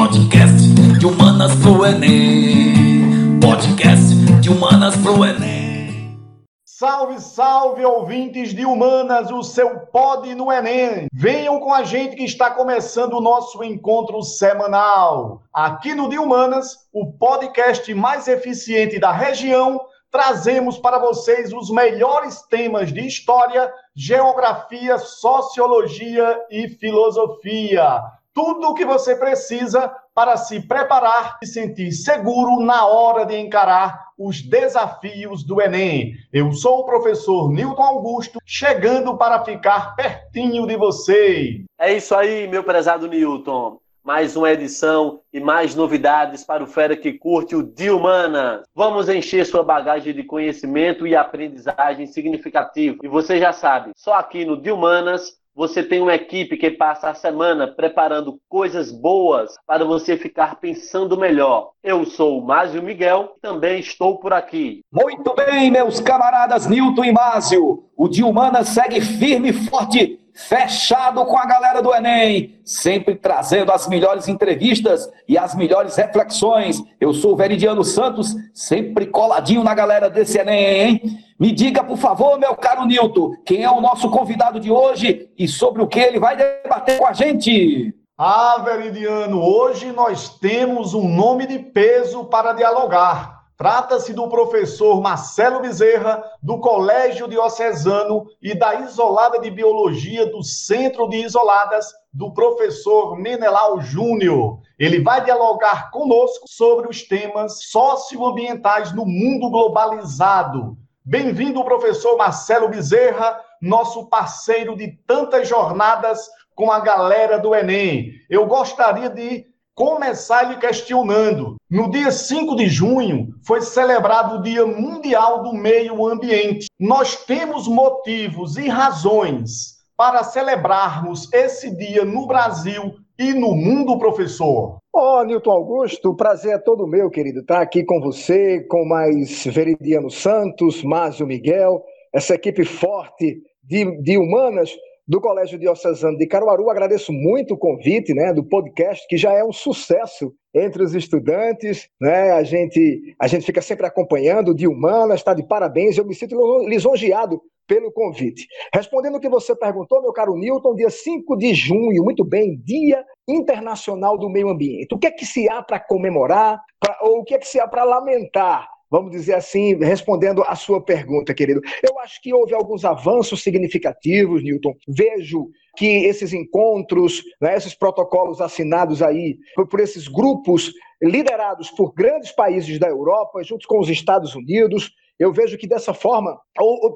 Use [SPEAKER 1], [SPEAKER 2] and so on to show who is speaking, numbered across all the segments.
[SPEAKER 1] Podcast de humanas pro Enem. Podcast de humanas pro Enem.
[SPEAKER 2] Salve, salve, ouvintes de Humanas, o seu pod no Enem. Venham com a gente que está começando o nosso encontro semanal. Aqui no De Humanas, o podcast mais eficiente da região, trazemos para vocês os melhores temas de história, geografia, sociologia e filosofia. Tudo o que você precisa para se preparar e sentir seguro na hora de encarar os desafios do Enem. Eu sou o professor Newton Augusto, chegando para ficar pertinho de você.
[SPEAKER 3] É isso aí, meu prezado Newton. Mais uma edição e mais novidades para o Fera que curte o Dia Humana. Vamos encher sua bagagem de conhecimento e aprendizagem significativo. E você já sabe, só aqui no Dia Humanas você tem uma equipe que passa a semana preparando coisas boas para você ficar pensando melhor. Eu sou o Másio Miguel também estou por aqui.
[SPEAKER 4] Muito bem, meus camaradas Nilton e Másio. O Dilmana segue firme e forte fechado com a galera do Enem, sempre trazendo as melhores entrevistas e as melhores reflexões. Eu sou o Veridiano Santos, sempre coladinho na galera desse Enem, hein? Me diga, por favor, meu caro Nilton, quem é o nosso convidado de hoje e sobre o que ele vai debater com a gente.
[SPEAKER 2] Ah, Veridiano, hoje nós temos um nome de peso para dialogar. Trata-se do professor Marcelo Bezerra, do Colégio Diocesano e da Isolada de Biologia do Centro de Isoladas, do professor Menelau Júnior. Ele vai dialogar conosco sobre os temas socioambientais no mundo globalizado. Bem-vindo, professor Marcelo Bezerra, nosso parceiro de tantas jornadas com a galera do Enem. Eu gostaria de começar lhe questionando. No dia 5 de junho foi celebrado o Dia Mundial do Meio Ambiente. Nós temos motivos e razões para celebrarmos esse dia no Brasil e no mundo, professor.
[SPEAKER 5] Ó, oh, Nilton Augusto, o prazer é todo meu, querido, estar aqui com você, com mais Veridiano Santos, Márcio Miguel, essa equipe forte de, de humanas do Colégio Diocesano de Caruaru. Agradeço muito o convite né, do podcast, que já é um sucesso entre os estudantes. Né? A, gente, a gente fica sempre acompanhando, de humanas, está de parabéns. Eu me sinto lisonjeado pelo convite. Respondendo o que você perguntou, meu caro Newton, dia 5 de junho, muito bem, Dia Internacional do Meio Ambiente. O que é que se há para comemorar, pra, ou o que é que se há para lamentar vamos dizer assim, respondendo à sua pergunta, querido. Eu acho que houve alguns avanços significativos, Newton. Vejo que esses encontros, né, esses protocolos assinados aí por, por esses grupos liderados por grandes países da Europa, junto com os Estados Unidos, eu vejo que dessa forma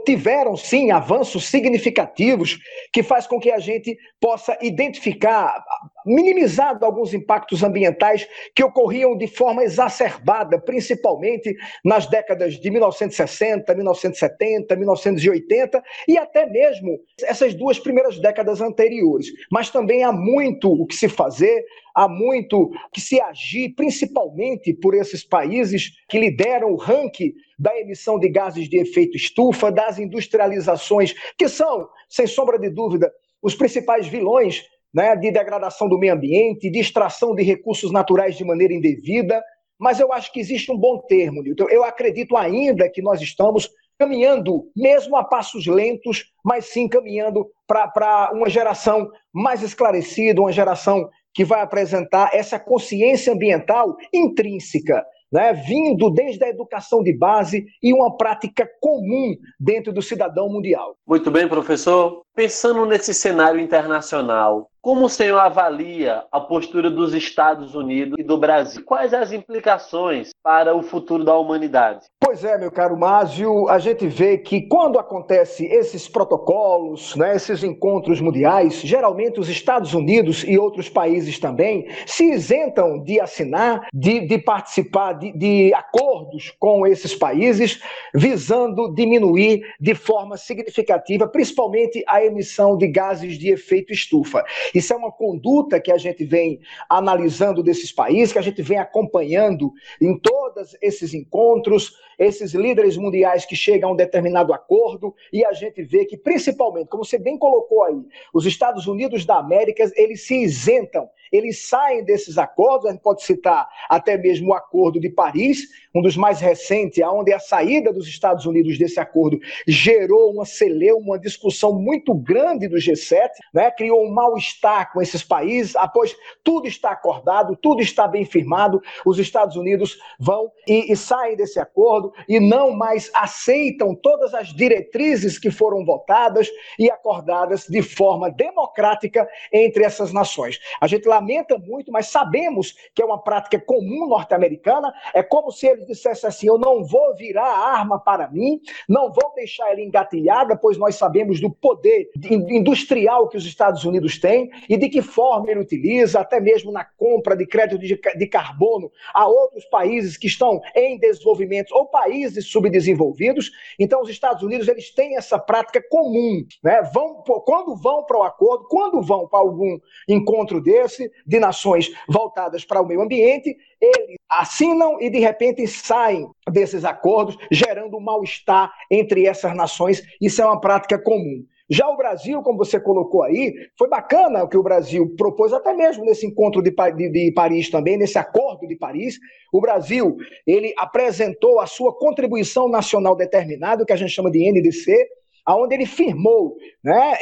[SPEAKER 5] tiveram sim avanços significativos que faz com que a gente possa identificar, minimizar alguns impactos ambientais que ocorriam de forma exacerbada, principalmente nas décadas de 1960, 1970, 1980 e até mesmo essas duas primeiras décadas anteriores. Mas também há muito o que se fazer, há muito que se agir, principalmente por esses países que lideram o ranking da emissão de gases de efeito estufa, das industrializações, que são, sem sombra de dúvida, os principais vilões né, de degradação do meio ambiente, de extração de recursos naturais de maneira indevida. Mas eu acho que existe um bom termo, Newton. Eu acredito ainda que nós estamos caminhando, mesmo a passos lentos, mas sim caminhando para uma geração mais esclarecida, uma geração que vai apresentar essa consciência ambiental intrínseca né, vindo desde a educação de base e uma prática comum dentro do cidadão mundial.
[SPEAKER 3] Muito bem, professor. Pensando nesse cenário internacional, como o senhor avalia a postura dos Estados Unidos e do Brasil? Quais as implicações para o futuro da humanidade?
[SPEAKER 5] Pois é, meu caro Másio, a gente vê que quando acontecem esses protocolos, né, esses encontros mundiais, geralmente os Estados Unidos e outros países também se isentam de assinar, de, de participar de, de acordos com esses países, visando diminuir de forma significativa, principalmente a emissão de gases de efeito estufa. Isso é uma conduta que a gente vem analisando desses países, que a gente vem acompanhando em todos esses encontros, esses líderes mundiais que chegam a um determinado acordo e a gente vê que, principalmente, como você bem colocou aí, os Estados Unidos da América, eles se isentam eles saem desses acordos, a gente pode citar até mesmo o Acordo de Paris, um dos mais recentes, onde a saída dos Estados Unidos desse acordo gerou uma celeuma, uma discussão muito grande do G7, né? criou um mal-estar com esses países, após tudo está acordado, tudo está bem firmado, os Estados Unidos vão e, e saem desse acordo e não mais aceitam todas as diretrizes que foram votadas e acordadas de forma democrática entre essas nações. A gente lamenta muito, mas sabemos que é uma prática comum norte-americana. É como se ele dissesse assim: eu não vou virar a arma para mim, não vou deixar ela engatilhada, pois nós sabemos do poder industrial que os Estados Unidos têm e de que forma ele utiliza, até mesmo na compra de crédito de carbono a outros países que estão em desenvolvimento ou países subdesenvolvidos. Então, os Estados Unidos eles têm essa prática comum, né? Vão quando vão para o acordo, quando vão para algum encontro desse, de nações voltadas para o meio ambiente, eles assinam e de repente saem desses acordos, gerando um mal-estar entre essas nações. Isso é uma prática comum. Já o Brasil, como você colocou aí, foi bacana o que o Brasil propôs, até mesmo nesse encontro de, de, de, Paris também, nesse acordo de Paris. O Brasil, ele apresentou a sua contribuição nacional determinada, que a gente chama de NDC, aonde ele firmou, né,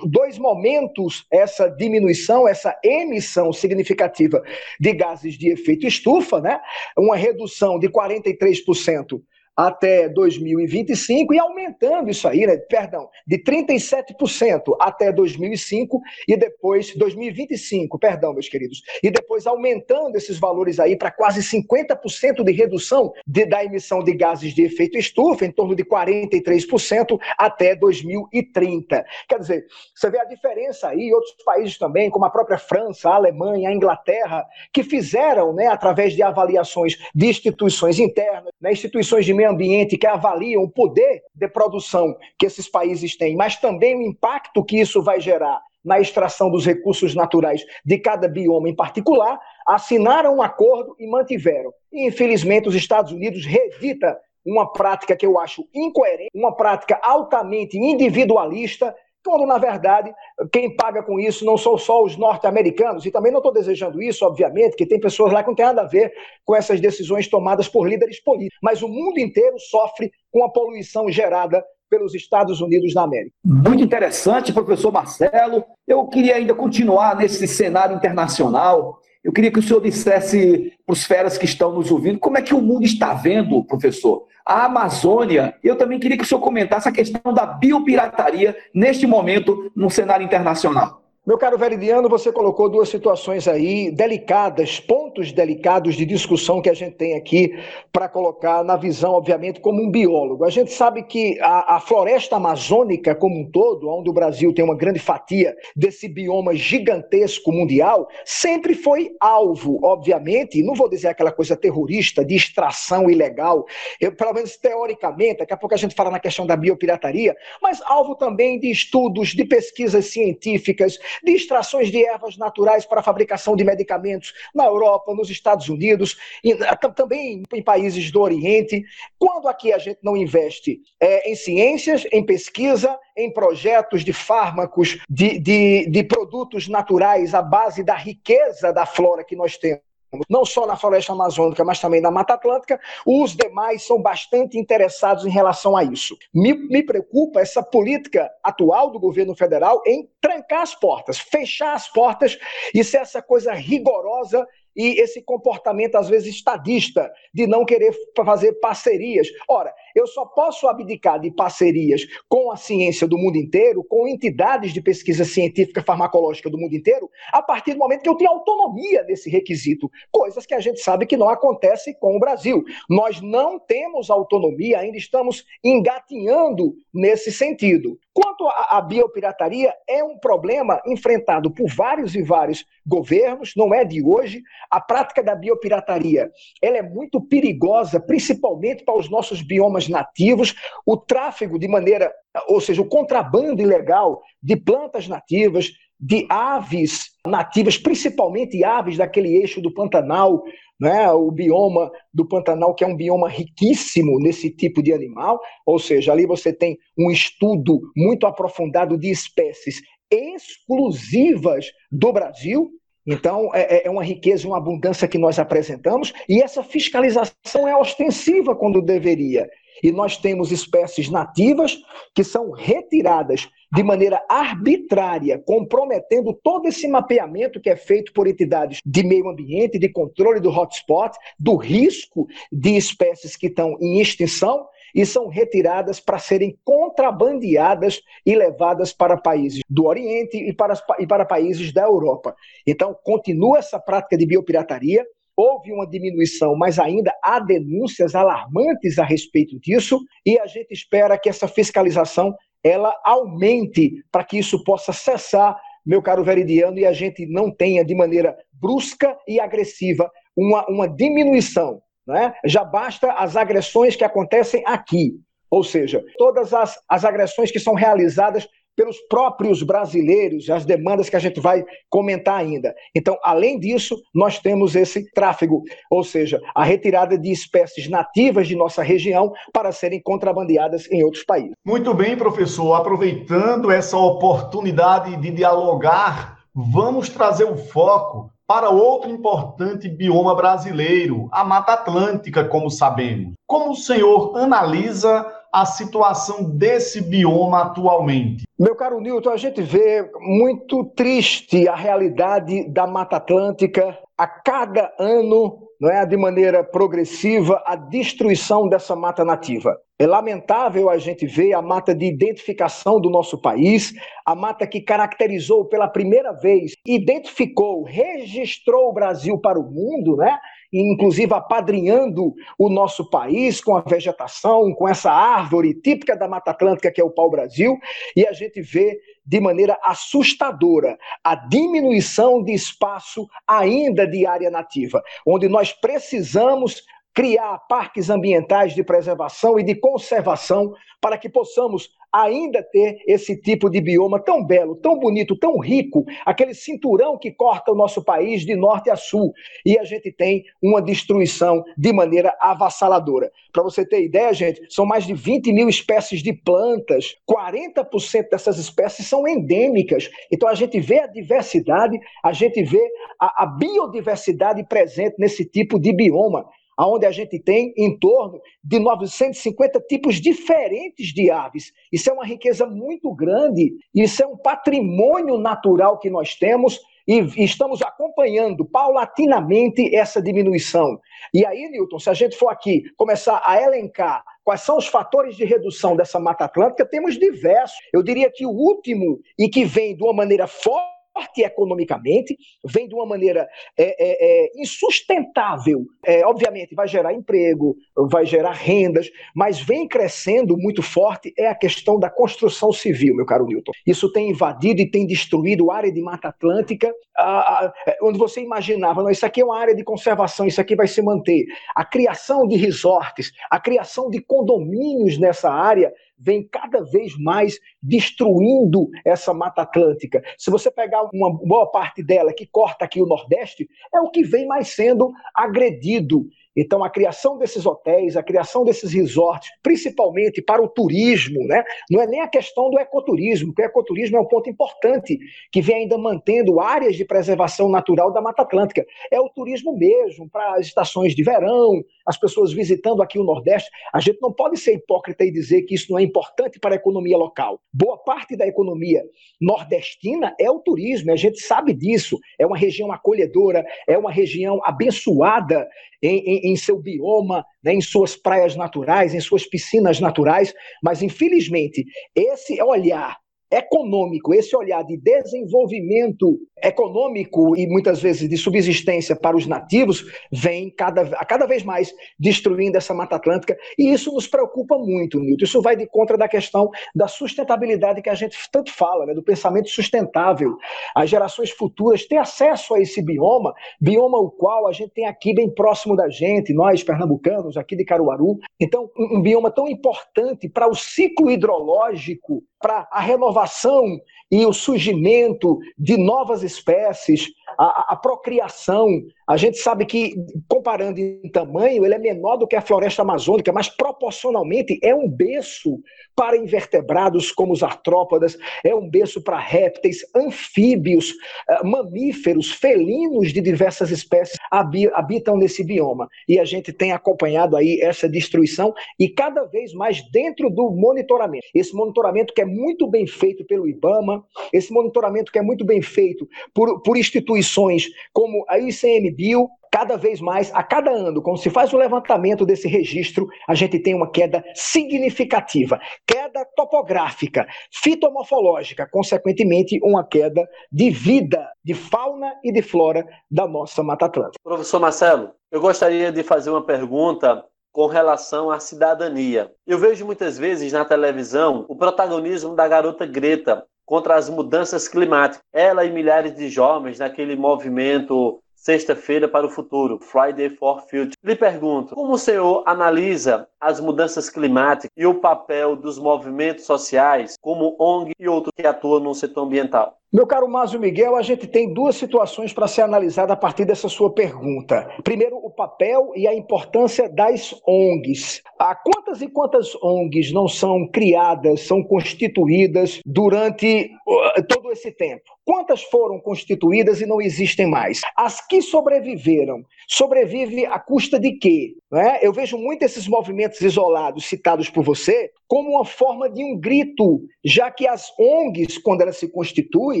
[SPEAKER 5] dois momentos essa diminuição, essa emissão significativa de gases de efeito estufa, né, uma redução de 43% até 2025 e aumentando isso aí, né? Perdão, de 37% até 2005 e depois 2025, perdão, meus queridos, e depois aumentando esses valores aí para quase 50% de redução de, da emissão de gases de efeito estufa, em torno de 43% até 2030. Quer dizer, você vê a diferença aí, outros países também, como a própria França, a Alemanha, a Inglaterra, que fizeram, né, através de avaliações de instituições internas, né, instituições de meio ambiente que avaliam o poder de produção que esses países têm, mas também o impacto que isso vai gerar na extração dos recursos naturais de cada bioma em particular, assinaram um acordo e mantiveram. E, infelizmente, os Estados Unidos reedita uma prática que eu acho incoerente, uma prática altamente individualista, quando na verdade quem paga com isso não são só os norte-americanos, e também não estou desejando isso, obviamente, que tem pessoas lá que não tem nada a ver com essas decisões tomadas por líderes políticos, mas o mundo inteiro sofre com a poluição gerada pelos Estados Unidos da América.
[SPEAKER 4] Muito interessante, professor Marcelo. Eu queria ainda continuar nesse cenário internacional. Eu queria que o senhor dissesse para os feras que estão nos ouvindo como é que o mundo está vendo, professor, a Amazônia. Eu também queria que o senhor comentasse a questão da biopirataria neste momento no cenário internacional.
[SPEAKER 5] Meu caro Veridiano, você colocou duas situações aí delicadas, pontos delicados de discussão que a gente tem aqui para colocar na visão, obviamente, como um biólogo. A gente sabe que a, a, floresta amazônica como um todo, onde o Brasil tem uma grande fatia desse bioma gigantesco mundial, sempre foi alvo, obviamente, não vou dizer aquela coisa terrorista de extração ilegal, eu, pelo menos teoricamente, daqui a pouco a gente fala na questão da biopirataria, mas alvo também de estudos, de pesquisas científicas, de extrações de ervas naturais para a fabricação de medicamentos na Europa, nos Estados Unidos, e, ah, também em países do Oriente. Quando aqui a gente não investe é, em ciências, em pesquisa, em projetos de fármacos, de, de, de produtos naturais à base da riqueza da flora que nós temos, não só na floresta amazônica, mas também na Mata Atlântica, os demais são bastante interessados em relação a isso. Me, me preocupa essa política atual do governo federal em trancar as portas, fechar as portas e ser essa coisa rigorosa e esse comportamento, às vezes, estadista, de não querer fazer parcerias. Ora, eu só posso abdicar de parcerias com a ciência do mundo inteiro, com entidades de pesquisa científica farmacológica do mundo inteiro, a partir do momento que eu tenho autonomia desse requisito, coisas que a gente sabe que não acontece com o Brasil. Nós não temos autonomia, ainda estamos engatinhando nesse sentido. Quanto à biopirataria, é um problema enfrentado por vários e vários governos, não é de hoje. A prática da biopirataria ela é muito perigosa, principalmente para os nossos biomas nativos. O tráfego de maneira, ou seja, o contrabando ilegal de plantas nativas, de aves nativas, principalmente aves daquele eixo do Pantanal, né, o bioma do Pantanal, que é um bioma riquíssimo nesse tipo de animal, ou seja, ali você tem um estudo muito aprofundado de espécies exclusivas do Brasil. Então, é, é, é uma riqueza uma abundância que nós apresentamos, e essa fiscalização é ostensiva quando deveria. E nós temos espécies nativas que são retiradas de maneira arbitrária, comprometendo todo esse mapeamento que é feito por entidades de meio ambiente, de controle do hotspot, do risco de espécies que estão em extinção e são retiradas para serem contrabandeadas e levadas para países do Oriente e para, e para países da Europa. Então, continua essa prática de biopirataria houve uma diminuição, mas ainda há denúncias alarmantes a respeito disso, e a gente espera que essa fiscalização ela aumente para que isso possa cessar, meu caro Veridiano, e a gente não tenha de maneira brusca e agressiva uma, uma diminuição. Né? Já basta as agressões que acontecem aqui, ou seja, todas as, as agressões que são realizadas pelos próprios brasileiros, as demandas que a gente vai comentar ainda. Então, além disso, nós temos esse tráfego, ou seja, a retirada de espécies nativas de nossa região para serem contrabandeadas em outros países.
[SPEAKER 2] Muito bem, professor. Aproveitando essa oportunidade de dialogar, vamos trazer o foco para outro importante bioma brasileiro, a Mata Atlântica, como sabemos. Como o senhor analisa a situação desse bioma atualmente?
[SPEAKER 5] Meu caro Newton, a gente vê muito triste a realidade da Mata Atlântica a cada ano, não é, de maneira progressiva, a destruição dessa mata nativa. É lamentável a gente ver a mata de identificação do nosso país, a mata que caracterizou pela primeira vez, identificou, registrou o Brasil para o mundo, né? Inclusive apadrinhando o nosso país com a vegetação, com essa árvore típica da Mata Atlântica, que é o pau-brasil, e a gente vê de maneira assustadora a diminuição de espaço ainda de área nativa, onde nós precisamos criar parques ambientais de preservação e de conservação para que possamos ainda ter esse tipo de bioma tão belo, tão bonito, tão rico, aquele cinturão que corta o nosso país de norte a sul. E a gente tem uma destruição de maneira avassaladora. Para você ter ideia, gente, são mais de 20 mil espécies de plantas, 40% dessas espécies são endêmicas. Então a gente vê a diversidade, a gente vê a, a biodiversidade presente nesse tipo de bioma onde a gente tem em torno de 950 tipos diferentes de aves. Isso é uma riqueza muito grande, isso é um patrimônio natural que nós temos e estamos acompanhando paulatinamente essa diminuição. E aí, Newton, se a gente for aqui começar a elencar quais são os fatores de redução dessa Mata Atlântica, temos diversos. Eu diria que o último e que vem de uma maneira forte forte economicamente, vem de uma maneira é, é, é, insustentável. É, obviamente, vai gerar emprego, vai gerar rendas, mas vem crescendo muito forte é a questão da construção civil, meu caro Newton. Isso tem invadido e tem destruído a área de Mata Atlântica, a, a, é, onde você imaginava, não, isso aqui é uma área de conservação, isso aqui vai se manter. A criação de resorts, a criação de condomínios nessa área vem cada vez mais destruindo essa Mata Atlântica. Se você pegar uma boa parte dela que corta aqui o Nordeste, é o que vem mais sendo agredido. Então, a criação desses hotéis, a criação desses resorts, principalmente para o turismo, né? não é nem a questão do ecoturismo, porque o ecoturismo é um ponto importante que vem ainda mantendo áreas de preservação natural da Mata Atlântica. É o turismo mesmo, para as estações de verão, as pessoas visitando aqui o Nordeste. A gente não pode ser hipócrita e dizer que isso não é importante para a economia local. Boa parte da economia nordestina é o turismo, a gente sabe disso. É uma região acolhedora, é uma região abençoada em, em, em seu bioma, né, em suas praias naturais, em suas piscinas naturais, mas infelizmente esse olhar econômico, esse olhar de desenvolvimento econômico e muitas vezes de subsistência para os nativos, vem cada, cada vez mais destruindo essa Mata Atlântica, e isso nos preocupa muito, Nilton. Isso vai de contra da questão da sustentabilidade que a gente tanto fala, né, do pensamento sustentável. As gerações futuras têm acesso a esse bioma, bioma o qual a gente tem aqui bem próximo da gente, nós pernambucanos, aqui de Caruaru. Então, um bioma tão importante para o ciclo hidrológico para a renovação e o surgimento de novas espécies, a, a, procriação. A gente sabe que, comparando em tamanho, ele é menor do que a floresta amazônica, mas proporcionalmente é um berço para invertebrados como os artrópodas, é um berço para répteis, anfíbios, eh, mamíferos, felinos de diversas espécies habitam nesse bioma. E a gente tem acompanhado aí essa destruição e cada vez mais dentro do monitoramento. Esse monitoramento que é muito bem feito pelo IBAMA, esse monitoramento que é muito bem feito por, por instituições como a ICMBio, cada vez mais, a cada ano, quando se faz o levantamento desse registro, a gente tem uma queda significativa, queda topográfica, fitomorfológica, consequentemente, uma queda de vida, de fauna e de flora da nossa Mata Atlântica.
[SPEAKER 3] Professor Marcelo, eu gostaria de fazer uma pergunta com relação à cidadania. Eu vejo muitas vezes na televisão o protagonismo da garota Greta contra as mudanças climáticas. Ela e milhares de jovens naquele movimento Sexta-feira para o futuro, Friday for Future. Lhe pergunto, como o senhor analisa as mudanças climáticas e o papel dos movimentos sociais, como ONG e outros que atuam no setor ambiental?
[SPEAKER 5] Meu caro Márcio Miguel, a gente tem duas situações para ser analisada a partir dessa sua pergunta. Primeiro, o papel e a importância das ONGs. Há quantas e quantas ONGs não são criadas, são constituídas durante uh, todo esse tempo? Quantas foram constituídas e não existem mais? As que sobreviveram, sobrevivem à custa de quê? É? Eu vejo muito esses movimentos isolados citados por você como uma forma de um grito, já que as ONGs, quando elas se constituem,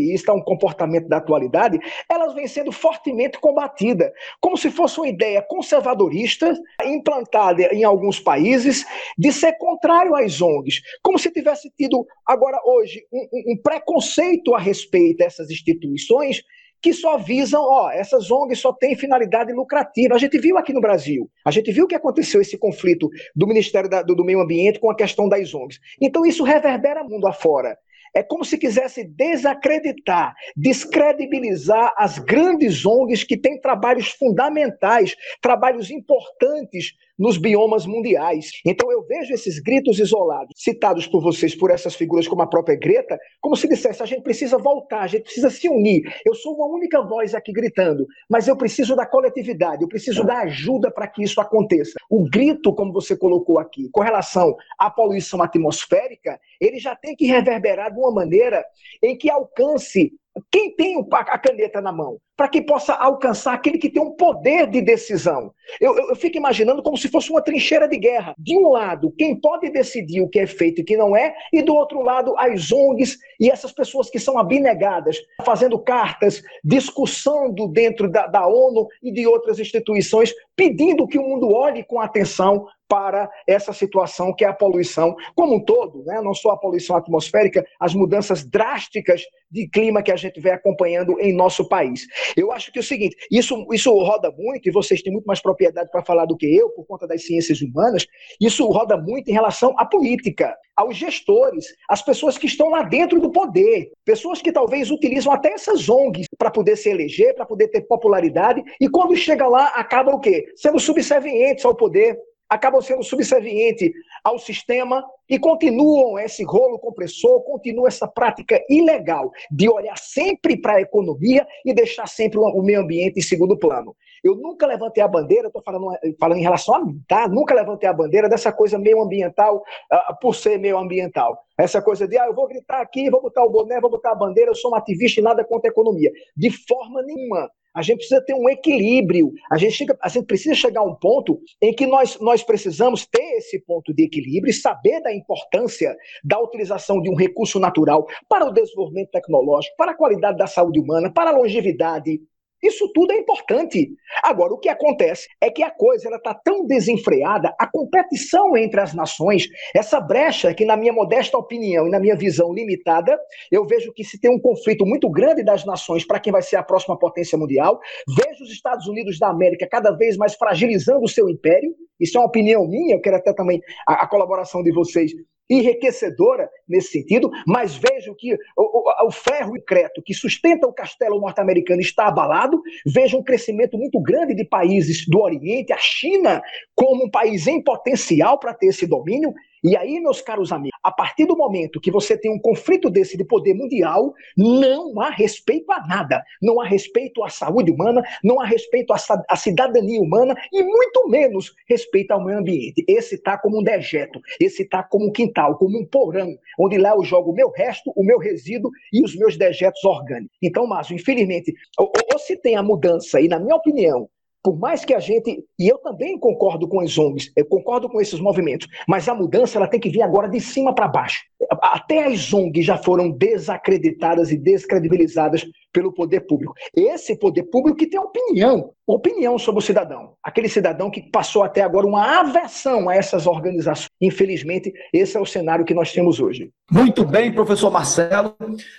[SPEAKER 5] e é um comportamento da atualidade, elas vêm sendo fortemente combatidas, como se fosse uma ideia conservadorista implantada em alguns países de ser contrário às ONGs, como se tivesse tido agora hoje um, um preconceito a respeito dessas instituições que só visam, ó, essas ONGs só têm finalidade lucrativa. A gente viu aqui no Brasil, a gente viu que aconteceu esse conflito do Ministério da, do, do Meio Ambiente com a questão das ONGs. Então isso reverbera mundo afora. É como se quisesse desacreditar, descredibilizar as grandes ONGs que têm trabalhos fundamentais, trabalhos importantes nos biomas mundiais. Então eu vejo esses gritos isolados, citados por vocês, por essas figuras como a própria Greta, como se dissesse: a gente precisa voltar, a gente precisa se unir. Eu sou uma única voz aqui gritando, mas eu preciso da coletividade, eu preciso da ajuda para que isso aconteça. O grito, como você colocou aqui, com relação à poluição atmosférica, ele já tem que reverberar de uma maneira em que alcance quem tem a caneta na mão? Para que possa alcançar aquele que tem um poder de decisão. Eu, eu, eu, fico imaginando como se fosse uma trincheira de guerra. De um lado, quem pode decidir o que é feito e o que não é, e do outro lado, as ONGs e essas pessoas que são abnegadas, fazendo cartas, discussando dentro da, da ONU e de outras instituições, pedindo que o mundo olhe com atenção para essa situação que é a poluição como um todo, né? não só a poluição atmosférica, as mudanças drásticas de clima que a gente vem acompanhando em nosso país. Eu acho que é o seguinte, isso, isso roda muito, e vocês têm muito mais propriedade para falar do que eu, por conta das ciências humanas, isso roda muito em relação à política, aos gestores, às pessoas que estão lá dentro do poder, pessoas que talvez utilizam até essas ONGs para poder se eleger, para poder ter popularidade, e quando chega lá, acaba o quê? Sendo subservientes ao poder, acabam sendo subservientes ao sistema e continuam esse rolo compressor, continua essa prática ilegal de olhar sempre para a economia e deixar sempre o meio ambiente em segundo plano. Eu nunca levantei a bandeira, estou falando, falando em relação a mim, tá? Nunca levantei a bandeira dessa coisa meio ambiental uh, por ser meio ambiental. Essa coisa de, ah, eu vou gritar aqui, vou botar o boné, vou botar a bandeira, eu sou um ativista e nada contra a economia. De forma nenhuma. A gente precisa ter um equilíbrio. A gente, chega, a gente precisa chegar a um ponto em que nós, nós precisamos ter esse ponto de equilíbrio e saber da importância da utilização de um recurso natural para o desenvolvimento tecnológico, para a qualidade da saúde humana, para a longevidade, isso tudo é importante. Agora, o que acontece é que a coisa está tão desenfreada, a competição entre as nações, essa brecha que, na minha modesta opinião e na minha visão limitada, eu vejo que se tem um conflito muito grande das nações para quem vai ser a próxima potência mundial, vejo os Estados Unidos da América cada vez mais fragilizando o seu império, isso é uma opinião minha, eu quero até também a, a colaboração de vocês enriquecedora nesse sentido, mas vejo que o, o, o ferro increto que sustenta o castelo norte-americano está abalado, vejo um crescimento muito grande de países do Oriente, a China como um país em potencial para ter esse domínio, e aí, meus caros amigos, a partir do momento que você tem um conflito desse de poder mundial, não há respeito a nada. Não há respeito à saúde humana, não há respeito à, cidadania humana e muito menos respeito ao meio ambiente. Esse está como um dejeto, esse está como um quintal, como um porão, onde lá eu jogo o meu resto, o meu resíduo e os meus dejetos orgânicos. Então, Márcio, infelizmente, ou, ou se tem a mudança, e na minha opinião, por mais que a gente, e eu também concordo com as ONGs, eu concordo com esses movimentos, mas a mudança ela tem que vir agora de cima para baixo. Até as ONGs já foram desacreditadas e descredibilizadas pelo poder público. Esse poder público que tem opinião, opinião sobre o cidadão. Aquele cidadão que passou até agora uma aversão a essas organizações. Infelizmente, esse é o cenário que nós temos hoje.
[SPEAKER 4] Muito bem, professor Marcelo.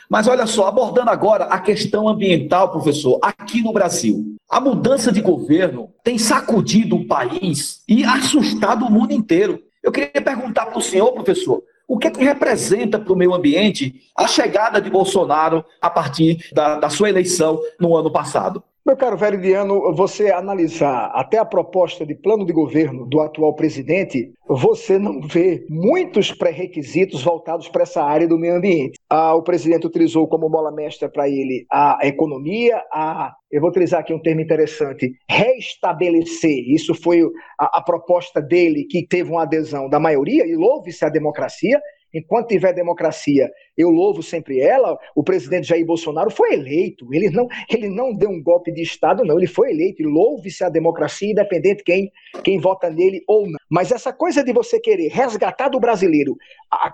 [SPEAKER 4] Mas olha só, abordando agora a questão ambiental, professor, aqui no Brasil. A mudança de governo tem sacudido o país e assustado o mundo inteiro. Eu queria perguntar para o senhor, professor, o que, é que representa para o meio ambiente a chegada de Bolsonaro a partir da, da sua eleição no ano passado?
[SPEAKER 5] Meu caro Veridiano, você analisar até a proposta de plano de governo do atual presidente, você não vê muitos pré-requisitos voltados para essa área do meio ambiente. Ah, o presidente utilizou como bola mestra para ele a economia, a, eu vou utilizar aqui um termo interessante, restabelecer. Isso foi a, a proposta dele, que teve uma adesão da maioria, e louve-se a democracia, Enquanto tiver democracia, eu louvo sempre ela. O presidente Jair Bolsonaro foi eleito. Ele não, ele não deu um golpe de Estado, não. Ele foi eleito. E louve-se a democracia, independente quem, quem vota nele ou não. Mas essa coisa de você querer resgatar do brasileiro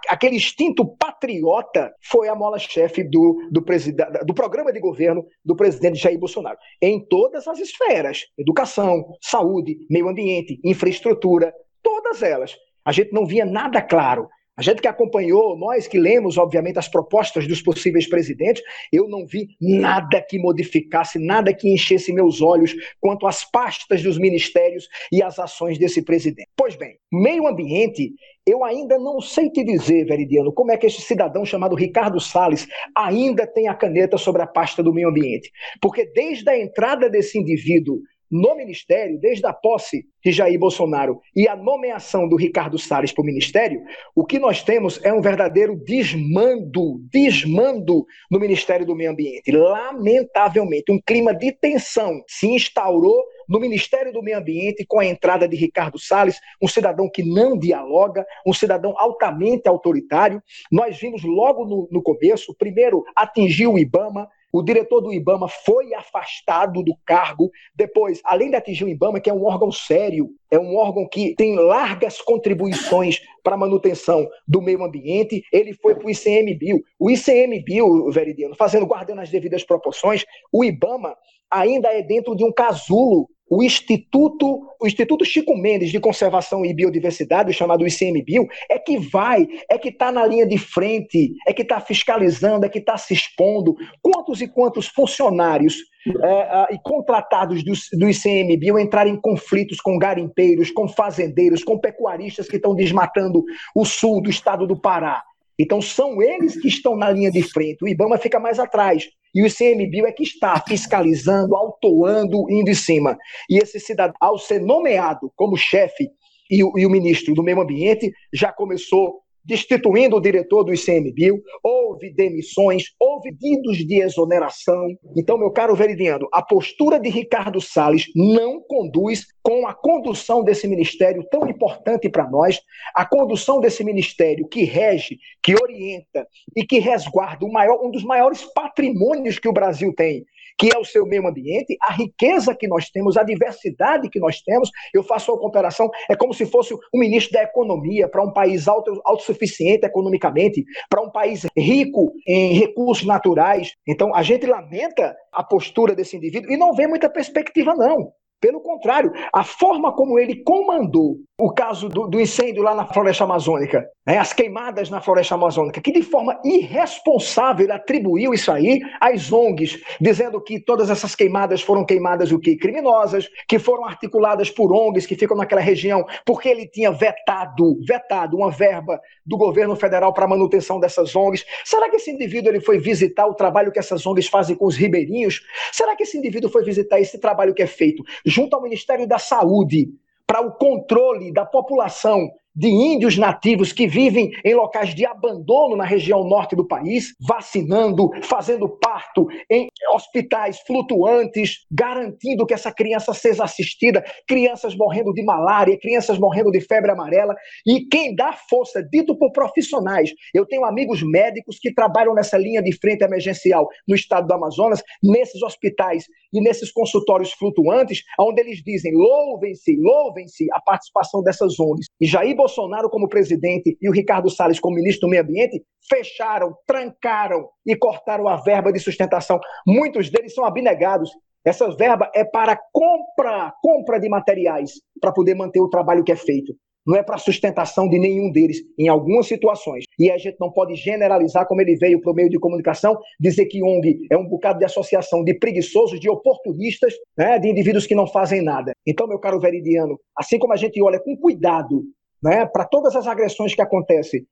[SPEAKER 5] aquele instinto patriota foi a mola-chefe do, do, do programa de governo do presidente Jair Bolsonaro. Em todas as esferas: educação, saúde, meio ambiente, infraestrutura, todas elas. A gente não via nada claro. A gente que acompanhou, nós que lemos, obviamente, as propostas dos possíveis presidentes, eu não vi nada que modificasse, nada que enchesse meus olhos quanto às pastas dos ministérios e às ações desse presidente. Pois bem, meio ambiente, eu ainda não sei te dizer, Veridiano, como é que esse cidadão chamado Ricardo Salles ainda tem a caneta sobre a pasta do meio ambiente. Porque desde a entrada desse indivíduo no ministério, desde a posse de Jair Bolsonaro e a nomeação do Ricardo Salles para o ministério, o que nós temos é um verdadeiro desmando, desmando no Ministério do Meio Ambiente. Lamentavelmente, um clima de tensão se instaurou no Ministério do Meio Ambiente com a entrada de Ricardo Salles, um cidadão que não dialoga, um cidadão altamente autoritário. Nós vimos logo no, no começo, primeiro atingiu o IBAMA, o diretor do IBAMA foi afastado do cargo. Depois, além de atingir o IBAMA, que é um órgão sério, é um órgão que tem largas contribuições para a manutenção do meio ambiente, ele foi para o ICMBio. O ICMBio, Veridiano, fazendo, guardando as devidas proporções, o IBAMA ainda é dentro de um casulo o Instituto, o Instituto Chico Mendes de Conservação e Biodiversidade, chamado ICMBio, é que vai, é que está na linha de frente, é que está fiscalizando, é que está se expondo. Quantos e quantos funcionários é, e contratados do, do ICMBio entrarem em conflitos com garimpeiros, com fazendeiros, com pecuaristas que estão desmatando o sul do estado do Pará? Então são eles que estão na linha de frente. O IBAMA fica mais atrás. E o ICMBio é que está fiscalizando, autuando, indo em cima. E esse cidadão, ao ser nomeado como chefe e o, e o ministro do Meio Ambiente, já começou destituindo o diretor do ICMBio, houve demissões, houve pedidos de exoneração. Então, meu caro Veridiano, a postura de Ricardo Salles não conduz com a condução desse ministério tão importante para nós, a condução desse ministério que rege, que orienta e que resguarda maior, um dos maiores patrimônios que o Brasil tem, que é o seu meio ambiente, a riqueza que nós temos, a diversidade que nós temos. Eu faço uma comparação, é como se fosse o ministro da Economia para um país auto, autossuficiente economicamente, para um país rico em recursos naturais. Então, a gente lamenta a postura desse indivíduo e não vê muita perspectiva, não. Pelo contrário, a forma como ele comandou o caso do, do incêndio lá na floresta amazônica, né, as queimadas na floresta amazônica, que de forma irresponsável atribuiu isso aí às ONGs, dizendo que todas essas queimadas foram queimadas o quê? Criminosas, que foram articuladas por ONGs que ficam naquela região, porque ele tinha vetado, vetado uma verba do governo federal para manutenção dessas ONGs. Será que esse indivíduo ele foi visitar o trabalho que essas ONGs fazem com os ribeirinhos? Será que esse indivíduo foi visitar esse trabalho que é feito junto ao Ministério da Saúde, para o controle da população de índios nativos que vivem em locais de abandono na região norte do país, vacinando, fazendo parto em hospitais flutuantes, garantindo que essa criança seja assistida, crianças morrendo de malária, crianças morrendo de febre amarela. E quem dá força, dito por profissionais, eu tenho amigos médicos que trabalham nessa linha de frente emergencial no estado do Amazonas, nesses hospitais e nesses consultórios flutuantes, onde eles dizem: louvem-se, louvem-se a participação dessas ONGs. E Jair Bolsonaro, como presidente, e o Ricardo Salles, como ministro do Meio Ambiente, fecharam, trancaram e cortaram a verba de sustentação. Muitos deles são abnegados. Essa verba é para compra, compra de materiais, para poder manter o trabalho que é feito não é para sustentação de nenhum deles, em algumas situações. E a gente não pode generalizar, como ele veio para o meio de comunicação, dizer que ONG é um bocado de associação de preguiçosos, de oportunistas, né, de indivíduos que não fazem nada. Então, meu caro Veridiano, assim como a gente olha com cuidado né, para todas as agressões que acontecem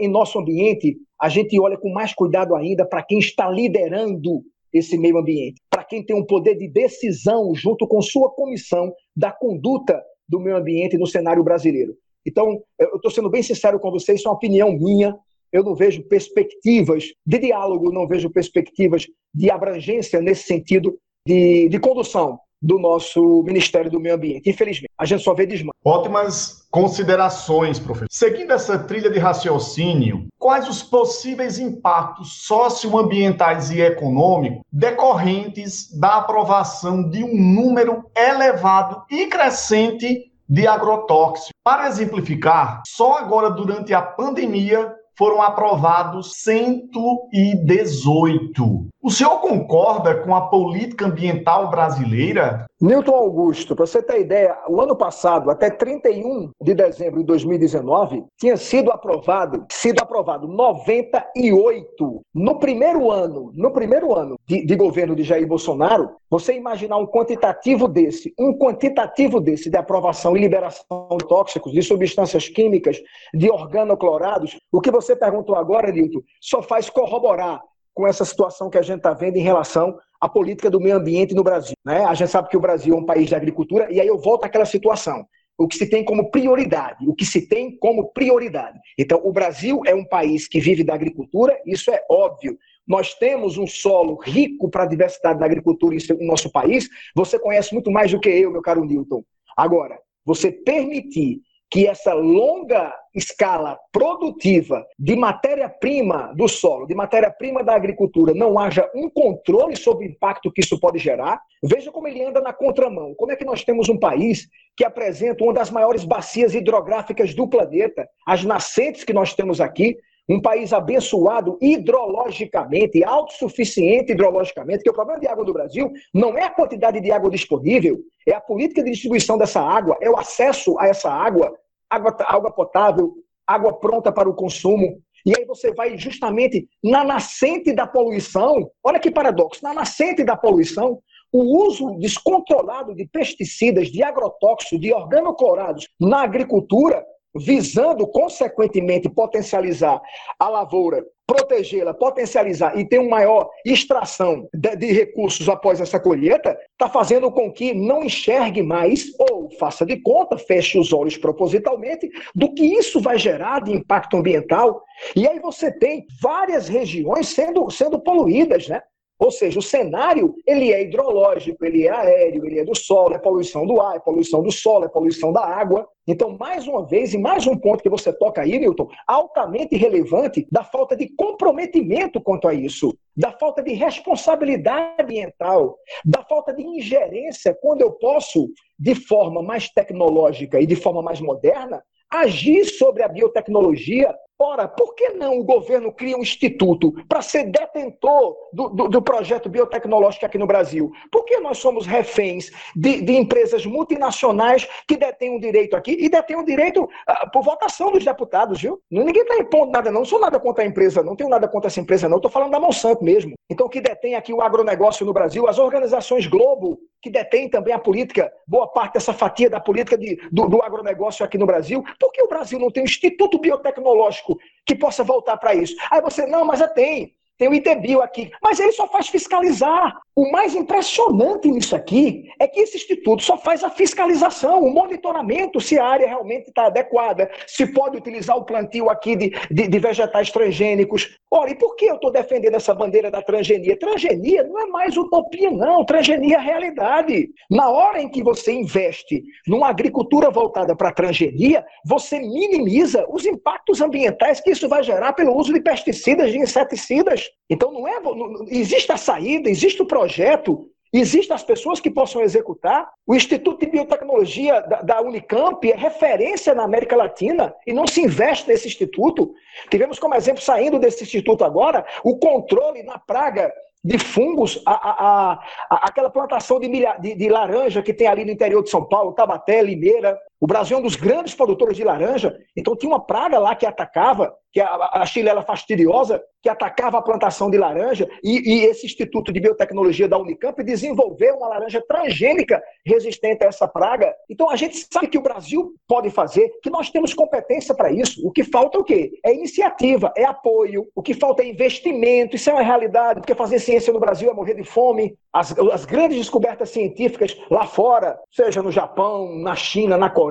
[SPEAKER 5] em nosso ambiente, a gente olha com mais cuidado ainda para quem está liderando esse meio ambiente, para quem tem um poder de decisão junto com sua comissão da conduta do meio ambiente no cenário brasileiro. Então, eu estou sendo bem sincero com vocês, isso é uma opinião minha. Eu não vejo perspectivas de diálogo, não vejo perspectivas de abrangência nesse sentido de, de condução do nosso Ministério do Meio Ambiente. Infelizmente, a gente só vê desmã.
[SPEAKER 2] Ótimas considerações, professor. Seguindo essa trilha de raciocínio, quais os possíveis impactos socioambientais e econômicos decorrentes da aprovação de um número elevado e crescente de agrotóxicos? Para exemplificar, só agora durante a pandemia foram aprovados 118. O senhor concorda com a política ambiental brasileira?
[SPEAKER 5] Newton Augusto, para você ter ideia, o ano passado, até 31 de dezembro de 2019, tinha sido aprovado, sido aprovado 98. No primeiro ano, no primeiro ano de, de governo de Jair Bolsonaro, você imaginar um quantitativo desse, um quantitativo desse de aprovação e liberação de tóxicos, de substâncias químicas, de organoclorados, o que você perguntou agora, Nilton, só faz corroborar com essa situação que a gente está vendo em relação à política do meio ambiente no Brasil. Né? A gente sabe que o Brasil é um país de agricultura, e aí eu volto àquela situação. O que se tem como prioridade, o que se tem como prioridade. Então, o Brasil é um país que vive da agricultura, isso é óbvio. Nós temos um solo rico para a diversidade da agricultura em nosso país. Você conhece muito mais do que eu, meu caro Newton. Agora, você permitir que essa longa escala produtiva de matéria-prima do solo, de matéria-prima da agricultura, não haja um controle sobre o impacto que isso pode gerar, veja como ele anda na contramão. Como é que nós temos um país que apresenta uma das maiores bacias hidrográficas do planeta, as nascentes que nós temos aqui, um país abençoado hidrologicamente, autossuficiente hidrologicamente, que o problema de água do Brasil não é a quantidade de água disponível, é a política de distribuição dessa água, é o acesso a essa água, água, água potável, água pronta para o consumo. E aí você vai justamente na nascente da poluição, olha que paradoxo, na nascente da poluição, o uso descontrolado de pesticidas, de agrotóxicos, de organoclorados na agricultura visando, consequentemente, potencializar a lavoura, protegê-la, potencializar e ter uma maior extração de, de recursos após essa colheita, está fazendo com que não enxergue mais, ou faça de conta, feche os olhos propositalmente, do que isso vai gerar de impacto ambiental. E aí você tem várias regiões sendo, sendo poluídas, né? Ou seja, o cenário ele é hidrológico, ele é aéreo, ele é do solo, é poluição do ar, é poluição do solo, é poluição da água. Então, mais uma vez, e mais um ponto que você toca aí, Milton, altamente relevante da falta de comprometimento quanto a isso, da falta de responsabilidade ambiental, da falta de ingerência, quando eu posso, de forma mais tecnológica e de forma mais moderna, agir sobre a biotecnologia. Ora, por que não o governo cria um instituto para ser detentor do, do, do, projeto biotecnológico aqui no Brasil? Por que nós somos reféns de, de empresas multinacionais que detêm o um direito aqui e detêm o um direito uh, por votação dos deputados, viu? Ninguém está impondo nada, não. Não sou nada contra a empresa, não tenho nada contra essa empresa, não. Estou falando da Monsanto mesmo. Então, que detém aqui o agronegócio no Brasil, as organizações Globo, que detém também a política, boa parte dessa fatia da política de, do, do agronegócio aqui no Brasil. Por que o Brasil não tem um instituto biotecnológico que possa voltar para isso? Aí você, não, mas já tem. Tem o ITBio aqui, mas ele só faz fiscalizar. O mais impressionante nisso aqui é que esse instituto só faz a fiscalização, o monitoramento se a área realmente está adequada, se pode utilizar o plantio aqui de, de, de vegetais transgênicos. Olha, e por que eu estou defendendo essa bandeira da transgenia? Transgenia não é mais utopia, não. Transgenia é realidade. Na hora em que você investe numa agricultura voltada para a transgenia, você minimiza os impactos ambientais que isso vai gerar pelo uso de pesticidas, de inseticidas. Então não é. Não, existe a saída, existe o projeto, existem as pessoas que possam executar. O Instituto de Biotecnologia da, da, Unicamp é referência na América Latina e não se investe nesse instituto. Tivemos como exemplo, saindo desse instituto agora, o controle na praga de fungos, a, a, a, aquela plantação de, milha, de, de, laranja que tem ali no interior de São Paulo, Tabaté, Limeira. O Brasil é um dos grandes produtores de laranja, então tinha uma praga lá que atacava, que a, a fastidiosa, que atacava a plantação de laranja, e, e, esse Instituto de Biotecnologia da Unicamp desenvolveu uma laranja transgênica resistente a essa praga. Então a gente sabe que o Brasil pode fazer, que nós temos competência para isso. O que falta é o quê? É iniciativa, é apoio, o que falta é investimento, isso é uma realidade, porque fazer ciência no Brasil é morrer de fome. As, as grandes descobertas científicas lá fora, seja no Japão, na China, na Coreia,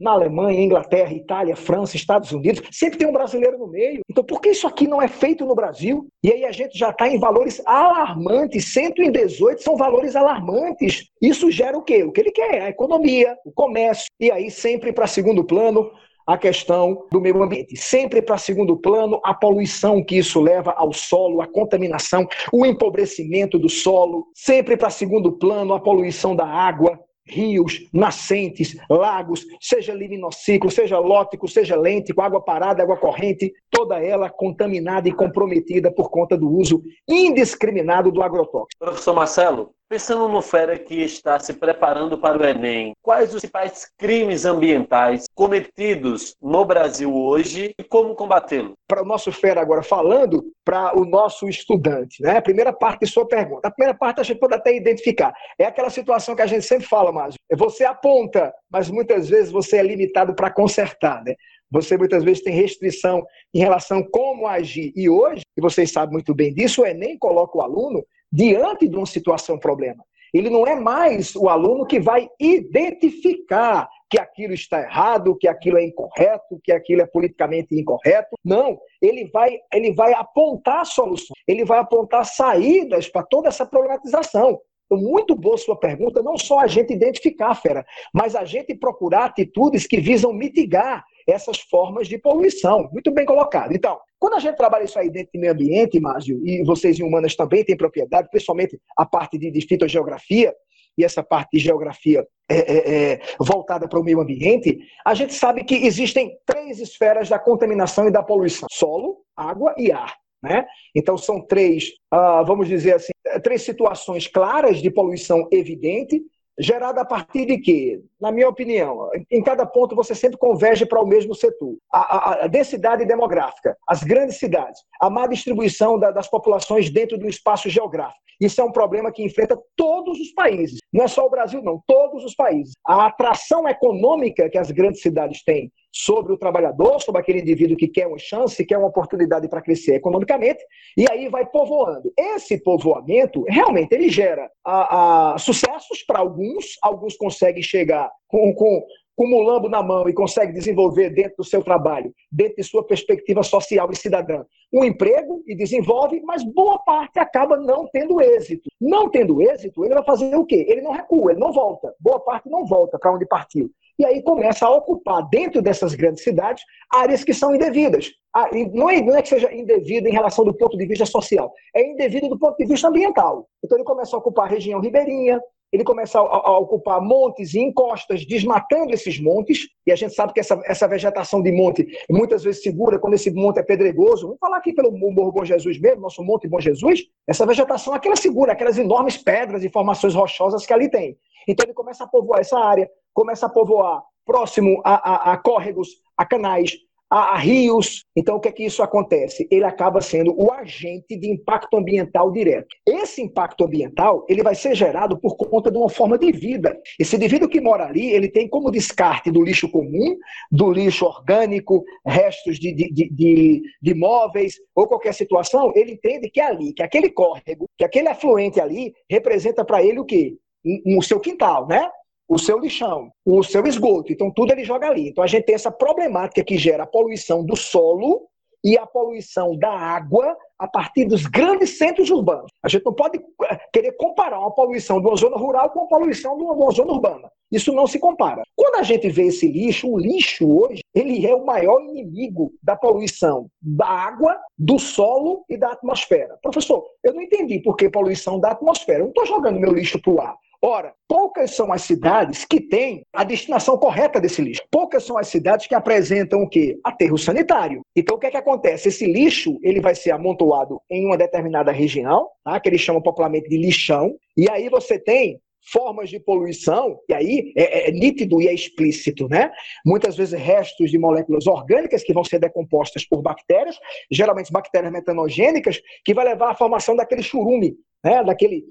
[SPEAKER 5] na Alemanha, Inglaterra, Itália, França, Estados Unidos, sempre tem um brasileiro no meio. Então por que isso aqui não é feito no Brasil. E aí a gente já está em valores alarmantes. 118 são valores alarmantes. Isso gera o quê? O que ele quer, a economia, o comércio. E aí sempre para segundo plano a questão do meio ambiente. Sempre para segundo plano a poluição que isso leva ao solo, a contaminação, o empobrecimento do solo. Sempre para segundo plano a poluição da água, rios, nascentes, lagos, seja liminociclo, seja lótico, seja lêntico, água parada, água corrente, toda ela contaminada e comprometida por conta do uso indiscriminado do agrotóxico.
[SPEAKER 3] Professor Marcelo, Pensando no Fera que está se preparando para o Enem, quais os principais crimes ambientais cometidos no Brasil hoje e como combatê-los?
[SPEAKER 5] Para o nosso Fera agora, falando para o nosso estudante, né? A primeira parte de sua pergunta. A primeira parte a gente pode até identificar. É aquela situação que a gente sempre fala, Márcio. Você aponta, mas muitas vezes você é limitado para consertar, né? Você muitas vezes tem restrição em relação a como agir. E hoje, e vocês sabem muito bem disso, o Enem coloca o aluno diante de uma situação problema. Ele não é mais o aluno que vai identificar que aquilo está errado, que aquilo é incorreto, que aquilo é politicamente incorreto. Não, ele vai, ele vai apontar soluções, ele vai apontar saídas para toda essa problematização. Então, muito boa sua pergunta, não só a gente identificar, Fera, mas a gente procurar atitudes que visam mitigar essas formas de poluição. Muito bem colocado. Então, quando a gente trabalha isso aí dentro do meio ambiente, Márcio, e vocês em humanas também têm propriedade, principalmente a parte de, de fitogeografia, e essa parte de geografia é, é, é, voltada para o meio ambiente, a gente sabe que existem três esferas da contaminação e da poluição: solo, água e ar. Né? Então, são três, uh, vamos dizer assim, três situações claras de poluição evidente, gerada a partir de quê? Na minha opinião, em cada ponto você sempre converge para o mesmo setor. A, a, a densidade demográfica, as grandes cidades, a má distribuição da, das populações dentro do espaço geográfico. Isso é um problema que enfrenta todos os países. Não é só o Brasil, não, todos os países. A atração econômica que as grandes cidades têm sobre o trabalhador, sobre aquele indivíduo que quer uma chance, quer uma oportunidade para crescer economicamente, e aí vai povoando. Esse povoamento, realmente, ele gera a, a sucessos para alguns, alguns conseguem chegar com, com, com o mulambo na mão e consegue desenvolver dentro do seu trabalho, dentro de sua perspectiva social e cidadã, um emprego e desenvolve, mas boa parte acaba não tendo êxito. Não tendo êxito, ele vai fazer o quê? Ele não recua, ele não volta. Boa parte não volta para onde partiu e aí começa a ocupar dentro dessas grandes cidades áreas que são indevidas. Ah, não, é, não é que seja indevida em relação do ponto de vista social, é indevida do ponto de vista ambiental. Então ele começa a ocupar a região ribeirinha, ele começa a, a, ocupar montes e encostas, desmatando esses montes, e a gente sabe que essa, essa vegetação de monte muitas vezes segura quando esse monte é pedregoso. Vamos falar aqui pelo Morro Bom Jesus mesmo, nosso Monte Bom Jesus, essa vegetação aquela segura, aquelas enormes pedras e formações rochosas que ali tem. Então ele começa a povoar essa área, começa a povoar próximo a, a, a córregos, a canais, a, rios. Então, o que é que isso acontece? Ele acaba sendo o agente de impacto ambiental direto. Esse impacto ambiental, ele vai ser gerado por conta de uma forma de vida. Esse indivíduo que mora ali, ele tem como descarte do lixo comum, do lixo orgânico, restos de, de, de, de, de móveis ou qualquer situação, ele entende que ali, que aquele córrego, que aquele afluente ali, representa para ele o quê? O seu quintal, né? O seu lixão, o seu esgoto. Então, tudo ele joga ali. Então, a gente tem essa problemática que gera a poluição do solo e a poluição da água a partir dos grandes centros urbanos. A gente não pode eh, querer comparar uma poluição de uma zona rural com a poluição de uma, zona urbana. Isso não se compara. Quando a gente vê esse lixo, o lixo hoje, ele é o maior inimigo da poluição da água, do solo e da atmosfera. Professor, eu não entendi por que poluição da atmosfera. Eu não estou jogando meu lixo para o ar. Ora, poucas são as cidades que têm a destinação correta desse lixo. Poucas são as cidades que apresentam o quê? Aterro sanitário. Então, o que é que acontece? Esse lixo ele vai ser amontoado em uma determinada região, tá? que eles chamam popularmente de lixão, e aí você tem formas de poluição, e aí é, é, é, nítido e é explícito, né? Muitas vezes restos de moléculas orgânicas que vão ser decompostas por bactérias, geralmente bactérias metanogênicas, que vai levar à formação daquele churume, né? Daquele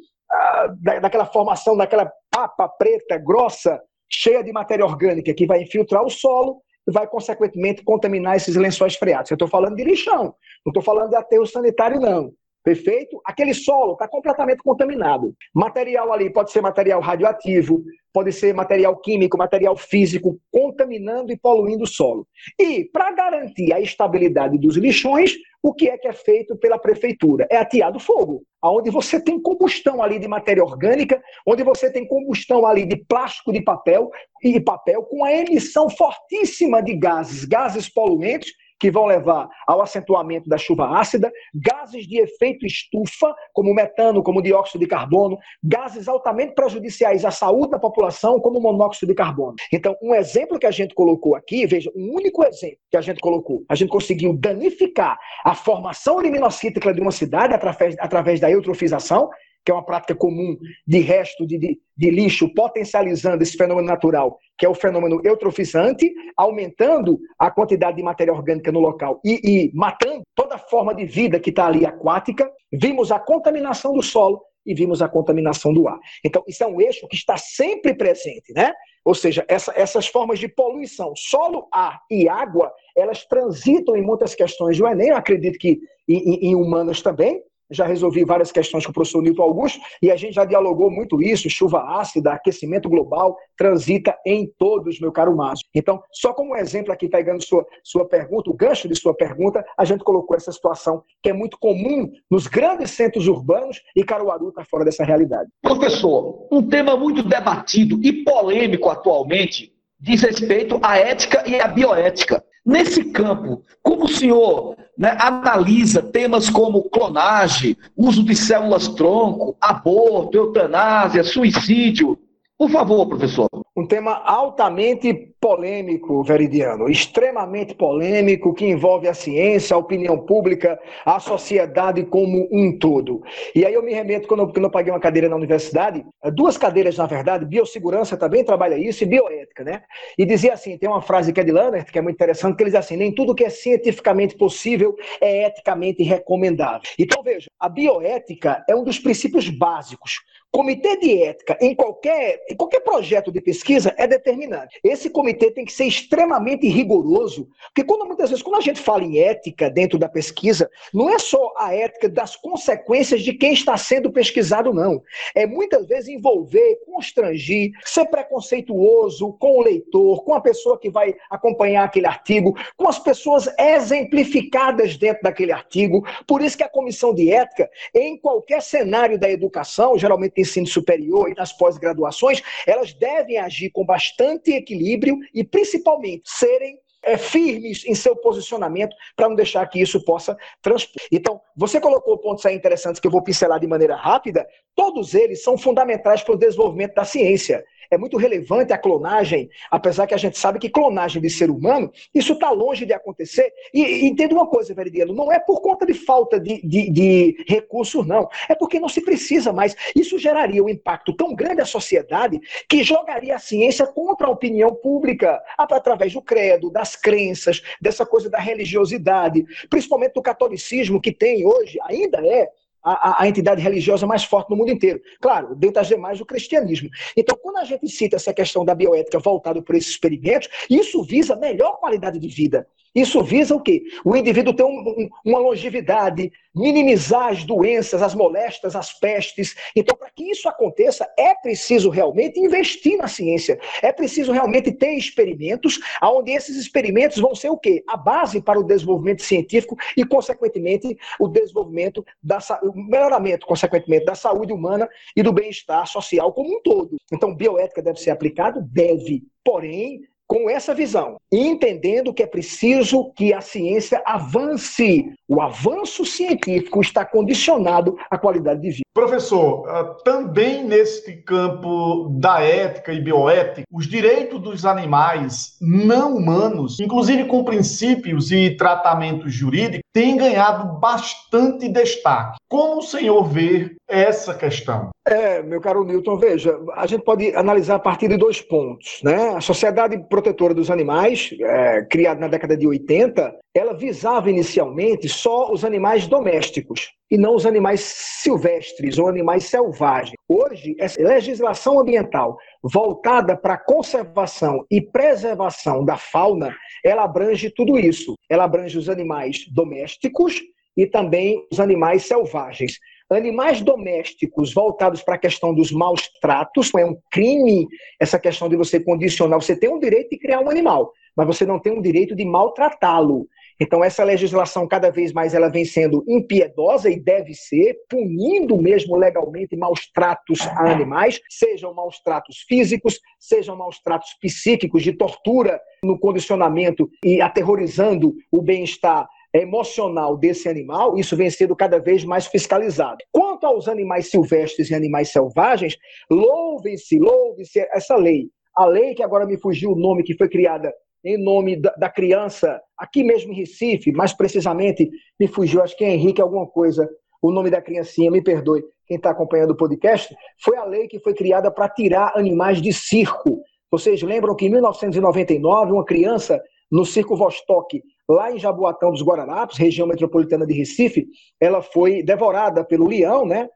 [SPEAKER 5] daquela formação, daquela papa preta, grossa, cheia de matéria orgânica, que vai infiltrar o solo e vai, consequentemente, contaminar esses lençóis freáticos. Eu estou falando de lixão, não estou falando de aterro sanitário, não. Perfeito? Aquele solo está completamente contaminado. Material ali pode ser material radioativo, pode ser material químico, material físico, contaminando e poluindo o solo. E, para garantir a estabilidade dos lixões, o que é que é feito pela prefeitura? É ateado fogo, onde você tem combustão ali de matéria orgânica, onde você tem combustão ali de plástico de papel e papel com a emissão fortíssima de gases, gases poluentes que vão levar ao acentuamento da chuva ácida, gases de efeito estufa, como metano, como dióxido de carbono, gases altamente prejudiciais à saúde da população, como monóxido de carbono. Então, um exemplo que a gente colocou aqui, veja, um único exemplo que a gente colocou, a gente conseguiu danificar a formação liminocítica de uma cidade através, através da eutrofização, que é uma prática comum de resto de, de, de, lixo, potencializando esse fenômeno natural, que é o fenômeno eutrofizante, aumentando a quantidade de matéria orgânica no local e, e matando toda forma de vida que está ali aquática. Vimos a contaminação do solo e vimos a contaminação do ar. Então, isso é um eixo que está sempre presente, né? Ou seja, essa, essas formas de poluição, solo, ar e água, elas transitam em muitas questões do Enem, eu acredito que em, em humanas também, já resolvi várias questões com o professor Nilton Augusto e a gente já dialogou muito isso, chuva ácida, aquecimento global, transita em todos, meu caro Márcio. Então, só como exemplo aqui, pegando sua, sua pergunta, o gancho de sua pergunta, a gente colocou essa situação que é muito comum nos grandes centros urbanos e Caruaru está fora dessa realidade.
[SPEAKER 4] Professor, um tema muito debatido e polêmico atualmente diz respeito à ética e à bioética. Nesse campo, como o senhor né, analisa temas como clonagem, uso de células-tronco, aborto, eutanásia, suicídio, por favor, professor.
[SPEAKER 5] Um tema altamente polêmico, Veridiano, extremamente polêmico, que envolve a ciência, a opinião pública, a sociedade como um todo. E aí eu me remeto, quando eu, quando eu paguei uma cadeira na universidade, duas cadeiras, na verdade, biossegurança também trabalha isso, e bioética, né? E dizia assim, tem uma frase que é de Lannert, que é muito interessante, que ele diz assim, nem tudo que é cientificamente possível é eticamente recomendável. Então, veja, a bioética é um dos princípios básicos Comitê de ética em qualquer, em qualquer projeto de pesquisa é determinante. Esse comitê tem que ser extremamente rigoroso, porque quando muitas vezes quando a gente fala em ética dentro da pesquisa, não é só a ética das consequências de quem está sendo pesquisado, não. É muitas vezes envolver, constrangir, ser preconceituoso com o leitor, com a pessoa que vai acompanhar aquele artigo, com as pessoas exemplificadas dentro daquele artigo. Por isso que a comissão de ética, em qualquer cenário da educação, geralmente ensino superior e nas pós-graduações, elas devem agir com bastante equilíbrio e, principalmente, serem é, firmes em seu posicionamento para não deixar que isso possa transpor. Então, você colocou pontos aí interessantes que eu vou pincelar de maneira rápida. Todos eles são fundamentais para o desenvolvimento da ciência é muito relevante a clonagem, apesar que a gente sabe que clonagem de ser humano, isso está longe de acontecer. E, e entenda uma coisa, Veridiano, não é por conta de falta de, de, de, recursos, não. É porque não se precisa mais. Isso geraria um impacto tão grande à sociedade que jogaria a ciência contra a opinião pública, através do credo, das crenças, dessa coisa da religiosidade, principalmente do catolicismo, que tem hoje, ainda é, a, a, entidade religiosa mais forte no mundo inteiro. Claro, dentre as demais, o cristianismo. Então, quando a gente cita essa questão da bioética voltada por esses experimentos, isso visa melhor qualidade de vida. Isso visa o quê? O indivíduo ter um, um, uma longevidade, minimizar as doenças, as moléstias, as pestes. Então, para que isso aconteça, é preciso realmente investir na ciência. É preciso realmente ter experimentos, onde esses experimentos vão ser o quê? A base para o desenvolvimento científico e, consequentemente, o desenvolvimento da o melhoramento, consequentemente, da saúde humana e do bem-estar social como um todo. Então, bioética deve ser aplicado? Deve. Porém, com essa visão, entendendo que é preciso que a ciência avance. O avanço científico está condicionado à qualidade de vida.
[SPEAKER 2] Professor, ah, também neste campo da ética e bioética, os direitos dos animais não humanos, inclusive com princípios e tratamentos jurídicos, têm ganhado bastante destaque. Como o senhor vê essa questão?
[SPEAKER 5] É, meu caro Newton, veja, a gente pode analisar a partir de dois pontos. Né? A Sociedade Protetora dos Animais, é, criada na década de 80, ela visava inicialmente só os animais domésticos e não os animais silvestres ou animais selvagens. Hoje, essa legislação ambiental voltada para a conservação e preservação da fauna, ela abrange tudo isso. Ela abrange os animais domésticos e também os animais selvagens. Animais domésticos voltados para a questão dos maus tratos, é um crime essa questão de você condicionar. Você tem o direito de criar um animal, mas você não tem o direito de maltratá-lo. Então essa legislação cada vez mais ela vem sendo impiedosa e deve ser punindo mesmo legalmente maus tratos a animais, sejam maus tratos físicos, sejam maus tratos psíquicos de tortura no condicionamento e aterrorizando o bem-estar emocional desse animal, isso vem sendo cada vez mais fiscalizado. Quanto aos animais silvestres e animais selvagens, louve-se, louve-se essa lei. A lei que agora me fugiu o nome, que foi criada em nome da, da, criança, aqui mesmo em Recife, mais precisamente, me fugiu, acho que é Henrique alguma coisa, o nome da criancinha, me perdoe, quem está acompanhando o podcast, foi a lei que foi criada para tirar animais de circo. Vocês lembram que em 1999, uma criança no Circo Vostok, lá em Jaboatão dos Guararapes, região metropolitana de Recife, ela foi devorada pelo leão, né?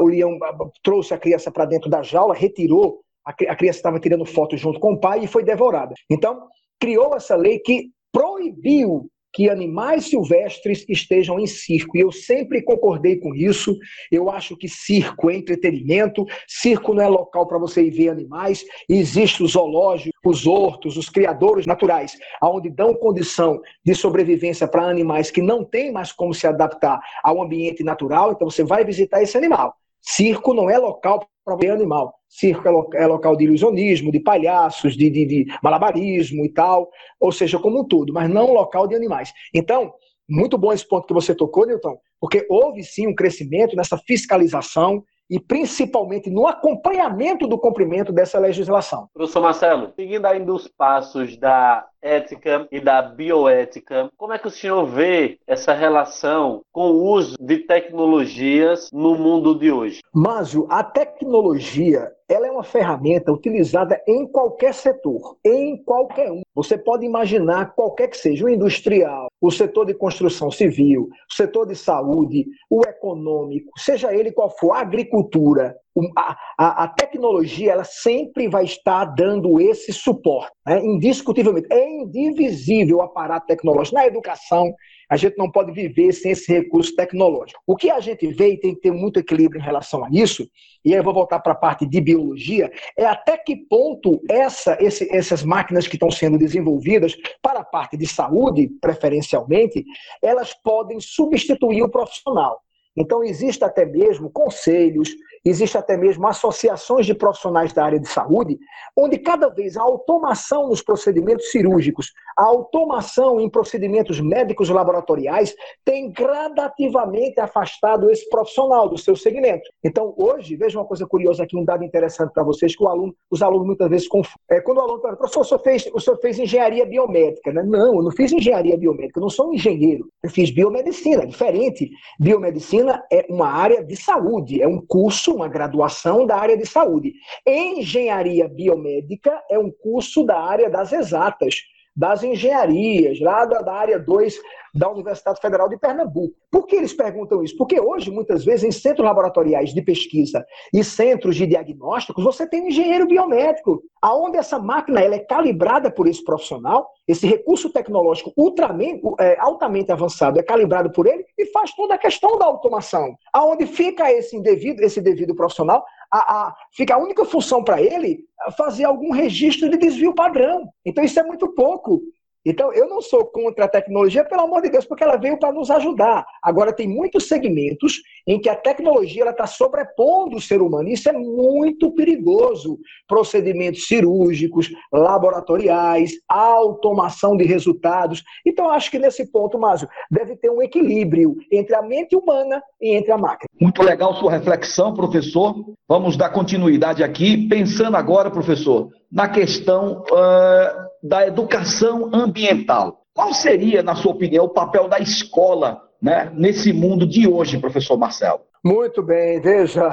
[SPEAKER 5] O leão trouxe a criança para dentro da jaula, retirou, a criança estava tirando foto junto com o pai e foi devorada. Então, criou essa lei que proibiu que animais silvestres estejam em circo. E eu sempre concordei com isso. Eu acho que circo é entretenimento, circo não é local para você ir ver animais. Existe o zoológico, os hortos, os criadores naturais, onde dão condição de sobrevivência para animais que não têm mais como se adaptar ao ambiente natural. Então você vai visitar esse animal. Circo não é local ver animal. Circo é, lo é, local de ilusionismo, de palhaços, de, de, de malabarismo e tal, ou seja, como um todo, mas não local de animais. Então, muito bom esse ponto que você tocou, Newton, porque houve sim um crescimento nessa fiscalização e principalmente no acompanhamento do cumprimento dessa legislação.
[SPEAKER 3] Professor Marcelo, seguindo ainda os passos da ética e da bioética, como é que o senhor vê essa relação com o uso de tecnologias no mundo de hoje?
[SPEAKER 5] Márcio, a tecnologia ela é uma ferramenta utilizada em qualquer setor, em qualquer um. Você pode imaginar qualquer que seja, o industrial, o setor de construção civil, o setor de saúde, o econômico, seja ele qual for, a agricultura, a, a, a, tecnologia ela sempre vai estar dando esse suporte, né? indiscutivelmente. É indivisível o aparato tecnológico. Na educação, a gente não pode viver sem esse recurso tecnológico. O que a gente vê, e tem que ter muito equilíbrio em relação a isso, e aí eu vou voltar para a parte de biologia, é até que ponto essa, esse, essas máquinas que estão sendo desenvolvidas para a parte de saúde, preferencialmente, elas podem substituir o profissional. Então, existe até mesmo conselhos, existe até mesmo associações de profissionais da área de saúde, onde cada vez a automação nos procedimentos cirúrgicos, a automação em procedimentos médicos laboratoriais tem gradativamente afastado esse profissional do seu segmento. Então, hoje, veja uma coisa curiosa aqui, um dado interessante para vocês, que aluno, os alunos muitas vezes confundem. É, quando o aluno fala, professor, o senhor, fez, o senhor fez engenharia biomédica. Né? Não, eu não fiz engenharia biomédica, eu não sou um engenheiro. Eu fiz biomedicina, é diferente. Biomedicina é uma área de saúde, é um curso curso, uma graduação da área de saúde. Engenharia biomédica é um curso da área das exatas, das engenharias, lá da, da área 2 da Universidade Federal de Pernambuco. Por que eles perguntam isso? Porque hoje, muitas vezes, em centros laboratoriais de pesquisa e centros de diagnósticos, você tem um engenheiro biométrico, aonde essa máquina ela é calibrada por esse profissional, esse recurso tecnológico ultramente, é, altamente avançado é calibrado por ele e faz toda a questão da automação. Aonde fica esse indevido, esse devido profissional, a, a, fica a única função para ele fazer algum registro de desvio padrão. Então isso é muito pouco. Então, eu não sou contra a tecnologia, pelo amor de Deus, porque ela veio para nos ajudar. Agora, tem muitos segmentos em que a tecnologia está sobrepondo o ser humano. Isso é muito perigoso. Procedimentos cirúrgicos, laboratoriais, automação de resultados. Então, acho que nesse ponto, Márcio, deve ter um equilíbrio entre a mente humana e entre a máquina.
[SPEAKER 4] Muito legal sua reflexão, professor. Vamos dar continuidade aqui, pensando agora, professor, na questão. Uh da educação ambiental. Qual seria, na sua opinião, o papel da escola né, nesse mundo de hoje, professor Marcelo?
[SPEAKER 5] Muito bem, veja.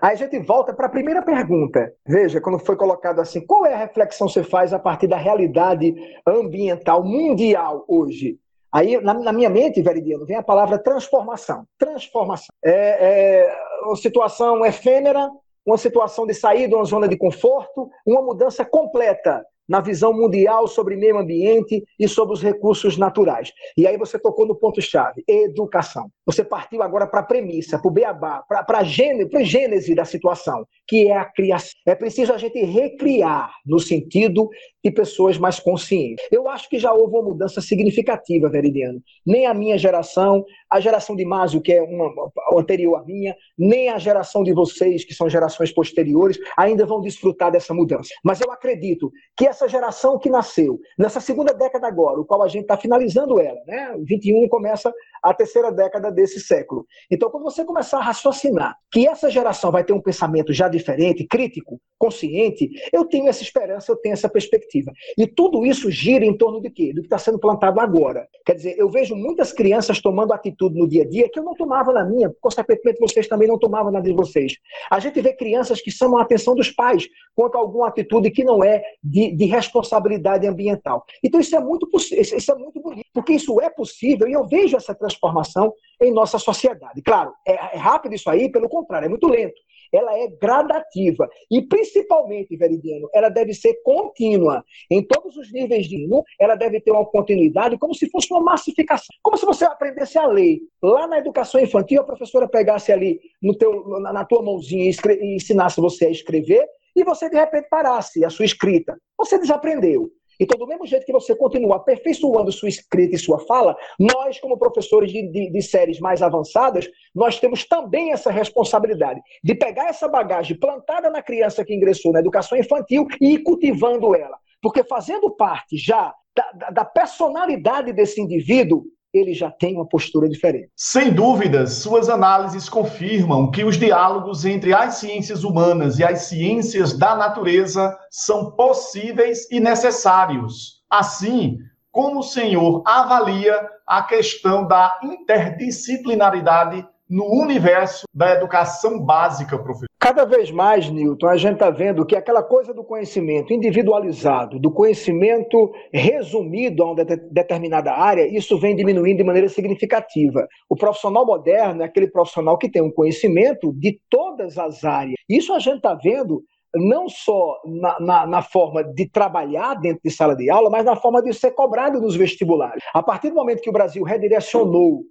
[SPEAKER 5] Aí a gente volta para a primeira pergunta. Veja, quando foi colocado assim, qual é a reflexão que você faz a partir da realidade ambiental mundial hoje? Aí, na, na minha mente, Veridiano, vem a palavra transformação. Transformação. É, é uma situação efêmera, uma situação de sair de uma zona de conforto, uma mudança completa na visão mundial sobre meio ambiente e sobre os recursos naturais. E aí você tocou no ponto-chave, educação. Você partiu agora para a premissa, para o beabá, para a gênese da situação, que é a criação. É preciso a gente recriar no sentido de pessoas mais conscientes. Eu acho que já houve uma mudança significativa, Veridiano. Nem a minha geração, a geração de Másio, que é uma anterior à minha, nem a geração de vocês, que são gerações posteriores, ainda vão desfrutar dessa mudança. Mas eu acredito que essa geração que nasceu nessa segunda década agora, o qual a gente está finalizando ela, né? O 21 começa a terceira década desse século. Então, quando você começar a raciocinar que essa geração vai ter um pensamento já diferente, crítico, consciente, eu tenho essa esperança, eu tenho essa perspectiva. E tudo isso gira em torno de quê? Do que está sendo plantado agora. Quer dizer, eu vejo muitas crianças tomando atitude no dia a dia que eu não tomava na minha, consequentemente vocês também não tomavam na de vocês. A gente vê crianças que chamam a atenção dos pais quanto a alguma atitude que não é de, de responsabilidade ambiental. Então, isso é muito isso é muito bonito, porque isso é possível e eu vejo essa transformação em nossa sociedade. Claro, é, é rápido isso aí, pelo contrário, é muito lento ela é gradativa. E, principalmente, Veridiano, ela deve ser contínua. Em todos os níveis de ensino, ela deve ter uma continuidade, como se fosse uma massificação. Como se você aprendesse a ler. Lá na educação infantil, a professora pegasse ali no teu, na tua mãozinha e, e ensinasse você a escrever, e você, de repente, parasse a sua escrita. Você desaprendeu. Então, do mesmo jeito que você continua aperfeiçoando sua escrita e sua fala, nós, como professores de, de, de, séries mais avançadas, nós temos também essa responsabilidade de pegar essa bagagem plantada na criança que ingressou na educação infantil e ir cultivando ela. Porque fazendo parte já da, da personalidade desse indivíduo, ele já tem uma postura diferente.
[SPEAKER 2] Sem dúvidas, suas análises confirmam que os diálogos entre as ciências humanas e as ciências da natureza são possíveis e necessários. Assim, como o senhor avalia a questão da interdisciplinaridade no universo da educação básica, professor?
[SPEAKER 5] Cada vez mais, Newton, a gente está vendo que aquela coisa do conhecimento individualizado, do conhecimento resumido a uma determinada área, isso vem diminuindo de maneira significativa. O profissional moderno é aquele profissional que tem um conhecimento de todas as áreas. Isso a gente está vendo não só na, na, na, forma de trabalhar dentro de sala de aula, mas na forma de ser cobrado nos vestibulares. A partir do momento que o Brasil redirecionou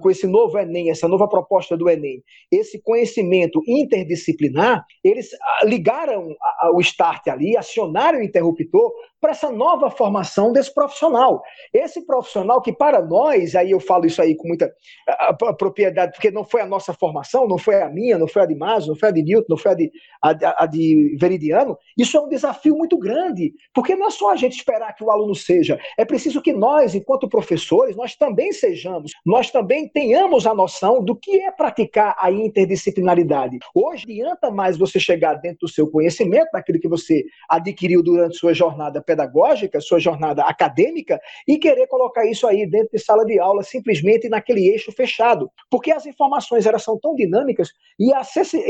[SPEAKER 5] com esse novo Enem, essa nova proposta do Enem, esse conhecimento interdisciplinar, eles ah, ligaram o start ali, acionaram o interruptor para essa nova formação desse profissional. Esse profissional que, para nós, aí eu falo isso aí com muita a, a, propriedade, porque não foi a nossa formação, não foi a minha, não foi a de Maso, não foi a de Newton, não foi a de, a, a de Veridiano, isso é um desafio muito grande, porque não é só a gente esperar que o aluno seja, é preciso que nós, enquanto professores, nós também sejamos, nós também tenhamos a noção do que é praticar a interdisciplinaridade. Hoje, adianta mais você chegar dentro do seu conhecimento, daquilo que você adquiriu durante sua jornada sua jornada acadêmica, e querer colocar isso aí dentro de sala de aula, simplesmente naquele eixo fechado. Porque as informações elas são tão dinâmicas e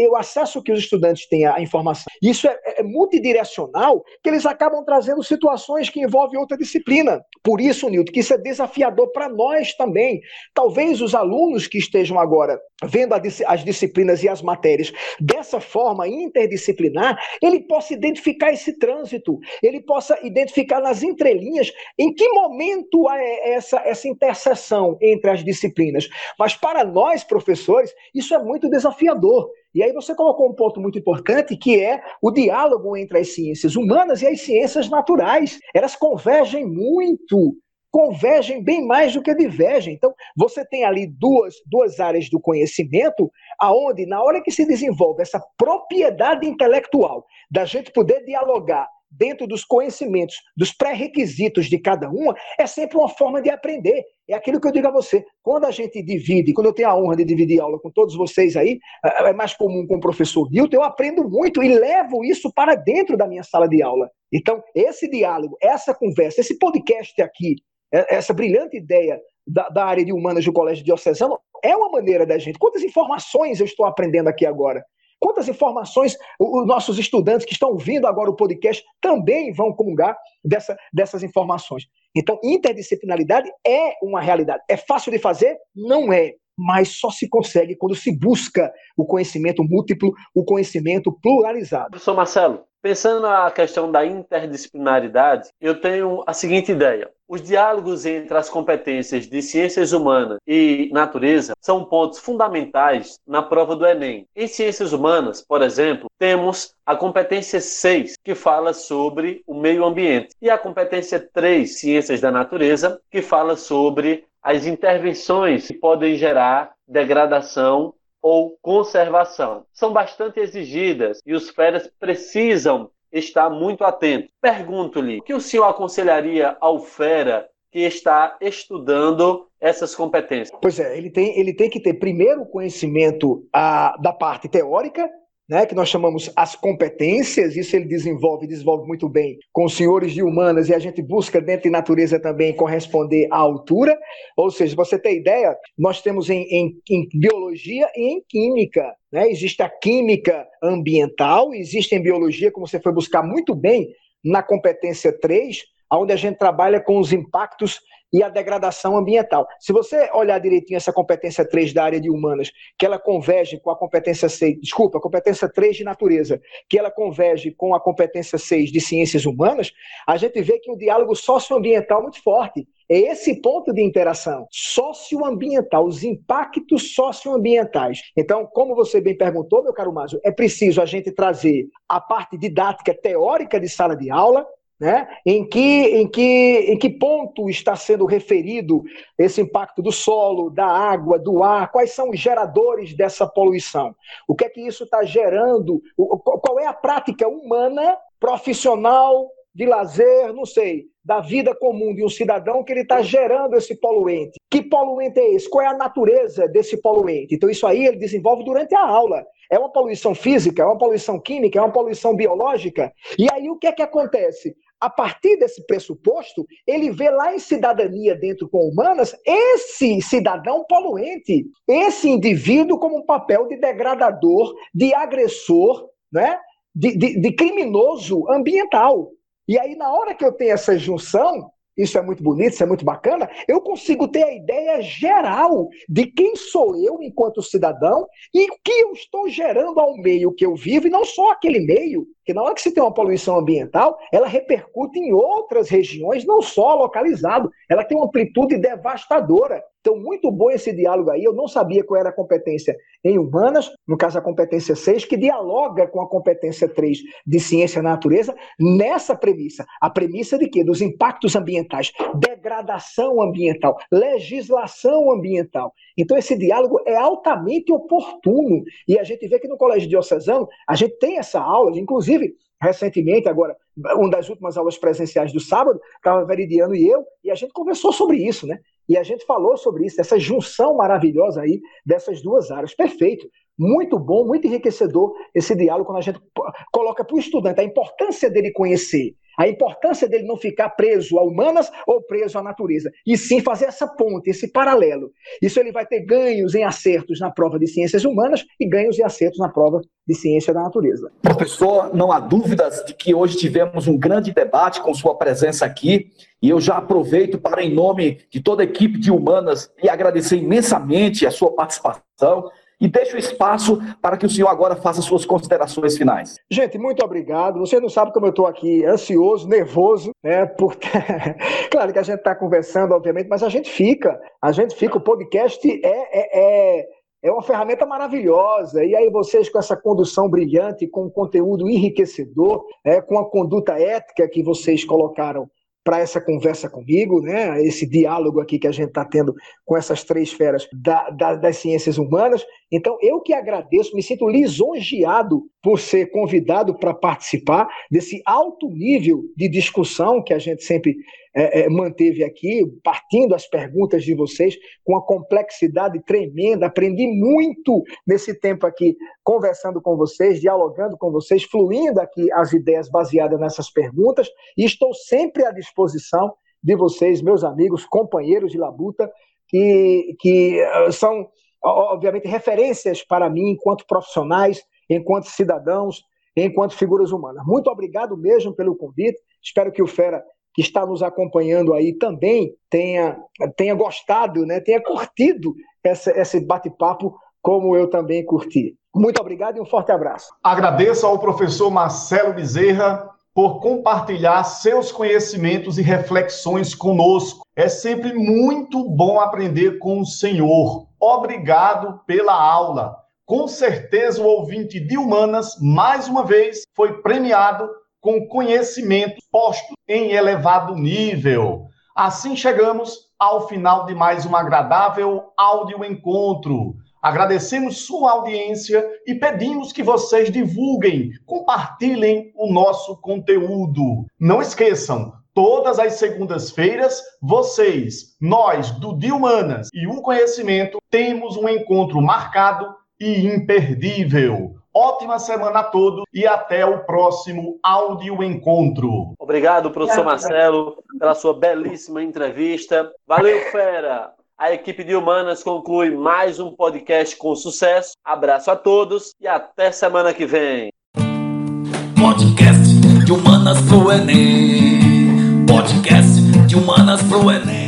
[SPEAKER 5] o acesso que os estudantes têm à informação, isso é, é multidirecional, que eles acabam trazendo situações que envolvem outra disciplina. Por isso, Nilton, que isso é desafiador para nós também. Talvez os alunos que estejam agora vendo as disciplinas e as matérias dessa forma interdisciplinar, ele possa identificar esse trânsito, ele possa identificar nas entrelinhas em que momento há essa, essa interseção entre as disciplinas. Mas para nós, professores, isso é muito desafiador. E aí você colocou um ponto muito importante, que é o diálogo entre as ciências humanas e as ciências naturais. Elas convergem muito convergem bem mais do que divergem. Então, você tem ali duas, duas áreas do conhecimento, aonde, na hora que se desenvolve essa propriedade intelectual, da gente poder dialogar dentro dos conhecimentos, dos pré-requisitos de cada uma, é sempre uma forma de aprender. É aquilo que eu digo a você. Quando a gente divide, quando eu tenho a honra de dividir aula com todos vocês aí, é, é mais comum com o professor Nilton, eu aprendo muito e levo isso para dentro da minha sala de aula. Então, esse diálogo, essa conversa, esse podcast aqui, é, essa brilhante ideia da, da, área de humanas do Colégio Diocesano é uma maneira da gente. Quantas informações eu estou aprendendo aqui agora? Quantas informações os nossos estudantes que estão ouvindo agora o podcast também vão comungar dessa, dessas informações? Então, interdisciplinaridade é uma realidade. É fácil de fazer? Não é. Mas só se consegue quando se busca o conhecimento múltiplo, o conhecimento pluralizado.
[SPEAKER 3] Professor Marcelo, Pensando na questão da interdisciplinaridade, eu tenho a seguinte ideia. Os diálogos entre as competências de ciências humanas e natureza são pontos fundamentais na prova do Enem. Em ciências humanas, por exemplo, temos a competência 6, que fala sobre o meio ambiente, e a competência 3, ciências da natureza, que fala sobre as intervenções que podem gerar degradação ou conservação. São bastante exigidas e os férias precisam estar muito atentos. Pergunto-lhe, o que o senhor aconselharia ao fera que está estudando essas competências?
[SPEAKER 5] Pois é, ele tem, ele tem que ter primeiro o conhecimento a, ah, da parte teórica, né, que nós chamamos as competências, isso ele desenvolve, desenvolve muito bem com os senhores de humanas, e a gente busca dentro de natureza também corresponder à altura. Ou seja, você tem ideia, nós temos em, em, em biologia e em química. Né? Existe a química ambiental, existe em biologia, como você foi buscar muito bem na competência 3, onde a gente trabalha com os impactos e a degradação ambiental. Se você olhar direitinho essa competência 3 da área de humanas, que ela converge com a competência 6, desculpa, a competência 3 de natureza, que ela converge com a competência 6 de ciências humanas, a gente vê que o diálogo socioambiental é muito forte. É esse ponto de interação socioambiental, os impactos socioambientais. Então, como você bem perguntou, meu caro Márcio, é preciso a gente trazer a parte didática teórica de sala de aula, né? Em, que, em, que, em que ponto está sendo referido esse impacto do solo, da água, do ar? Quais são os geradores dessa poluição? O que é que isso está gerando? Qual é a prática humana, profissional, de lazer, não sei, da vida comum de um cidadão que ele está gerando esse poluente? Que poluente é esse? Qual é a natureza desse poluente? Então, isso aí ele desenvolve durante a aula. É uma poluição física, é uma poluição química, é uma poluição biológica. E aí o que é que acontece? a partir desse pressuposto, ele vê lá em cidadania dentro com humanas esse cidadão poluente, esse indivíduo como um papel de degradador, de agressor, né? de, de, de criminoso ambiental. E aí, na hora que eu tenho essa junção, isso é muito bonito, isso é muito bacana, eu consigo ter a ideia geral de quem sou eu enquanto cidadão e o que eu estou gerando ao meio que eu vivo, e não só aquele meio, que na hora que se tem uma poluição ambiental, ela repercute em outras regiões, não só localizado, ela tem uma amplitude devastadora. Então, muito bom esse diálogo aí. Eu não sabia qual era a competência em humanas, no caso a competência 6, que dialoga com a competência 3 de ciência da natureza, nessa premissa. A premissa de quê? Dos impactos ambientais, degradação ambiental, legislação ambiental. Então, esse diálogo é altamente oportuno. E a gente vê que no Colégio Diocesano, a gente tem essa aula, inclusive, recentemente, agora, uma das últimas aulas presenciais do sábado, estava Veridiano e eu, e a gente conversou sobre isso, né? E a gente falou sobre isso, essa junção maravilhosa aí dessas duas áreas. Perfeito. Muito bom, muito enriquecedor esse diálogo quando a gente coloca para o estudante a importância dele conhecer a importância dele não ficar preso a humanas ou preso à natureza, e sim fazer essa ponte, esse paralelo. Isso ele vai ter ganhos em acertos na prova de ciências humanas e ganhos em acertos na prova de ciência da natureza.
[SPEAKER 4] Professor, não há dúvidas de que hoje tivemos um grande debate com sua presença aqui, e eu já aproveito para, em nome de toda a equipe de humanas, lhe agradecer imensamente a sua participação e deixo espaço para que o senhor agora faça suas considerações finais.
[SPEAKER 5] Gente, muito obrigado. Você não sabe como eu estou aqui ansioso, nervoso, né? Porque... claro que a gente está conversando, obviamente, mas a gente fica. A gente fica. O podcast é, é, é, é uma ferramenta maravilhosa. E aí vocês com essa condução brilhante, com um conteúdo enriquecedor, é, com a conduta ética que vocês colocaram para essa conversa comigo, né? esse diálogo aqui que a gente está tendo com essas três feras da, da, das ciências humanas. Então, eu que agradeço, me sinto lisonjeado por ser convidado para participar desse alto nível de discussão que a gente sempre é, é, manteve aqui, partindo as perguntas de vocês, com uma complexidade tremenda. Aprendi muito nesse tempo aqui, conversando com vocês, dialogando com vocês, fluindo aqui as ideias baseadas nessas perguntas, e estou sempre à disposição de vocês, meus amigos, companheiros de labuta, que, que eh, são, obviamente, referências para mim enquanto profissionais enquanto cidadãos, enquanto figuras humanas. Muito obrigado mesmo pelo convite. Espero que o Fera, que está nos acompanhando aí, também tenha, tenha gostado, né, tenha curtido essa, esse bate-papo, como eu também curti. Muito obrigado e um forte abraço.
[SPEAKER 2] Agradeço ao professor Marcelo Bezerra por compartilhar seus conhecimentos e reflexões conosco. É sempre muito bom aprender com o Senhor. Obrigado pela aula. Com certeza, o ouvinte de humanas, mais uma vez, foi premiado com conhecimento posto em elevado nível. Assim chegamos ao final de mais um agradável áudio encontro. Agradecemos sua audiência e pedimos que vocês divulguem, compartilhem o nosso conteúdo. Não esqueçam, todas as segundas-feiras, vocês, nós do De Humanas e o Conhecimento, temos um encontro marcado e imperdível. Ótima semana a todos e até o próximo áudio encontro.
[SPEAKER 3] Obrigado, professor Marcelo, pela sua belíssima entrevista. Valeu, fera! A equipe de Humanas conclui mais um podcast com sucesso. Abraço a todos e até semana que vem.
[SPEAKER 1] Podcast de Humanas pro Enem. Podcast de Humanas pro Enem.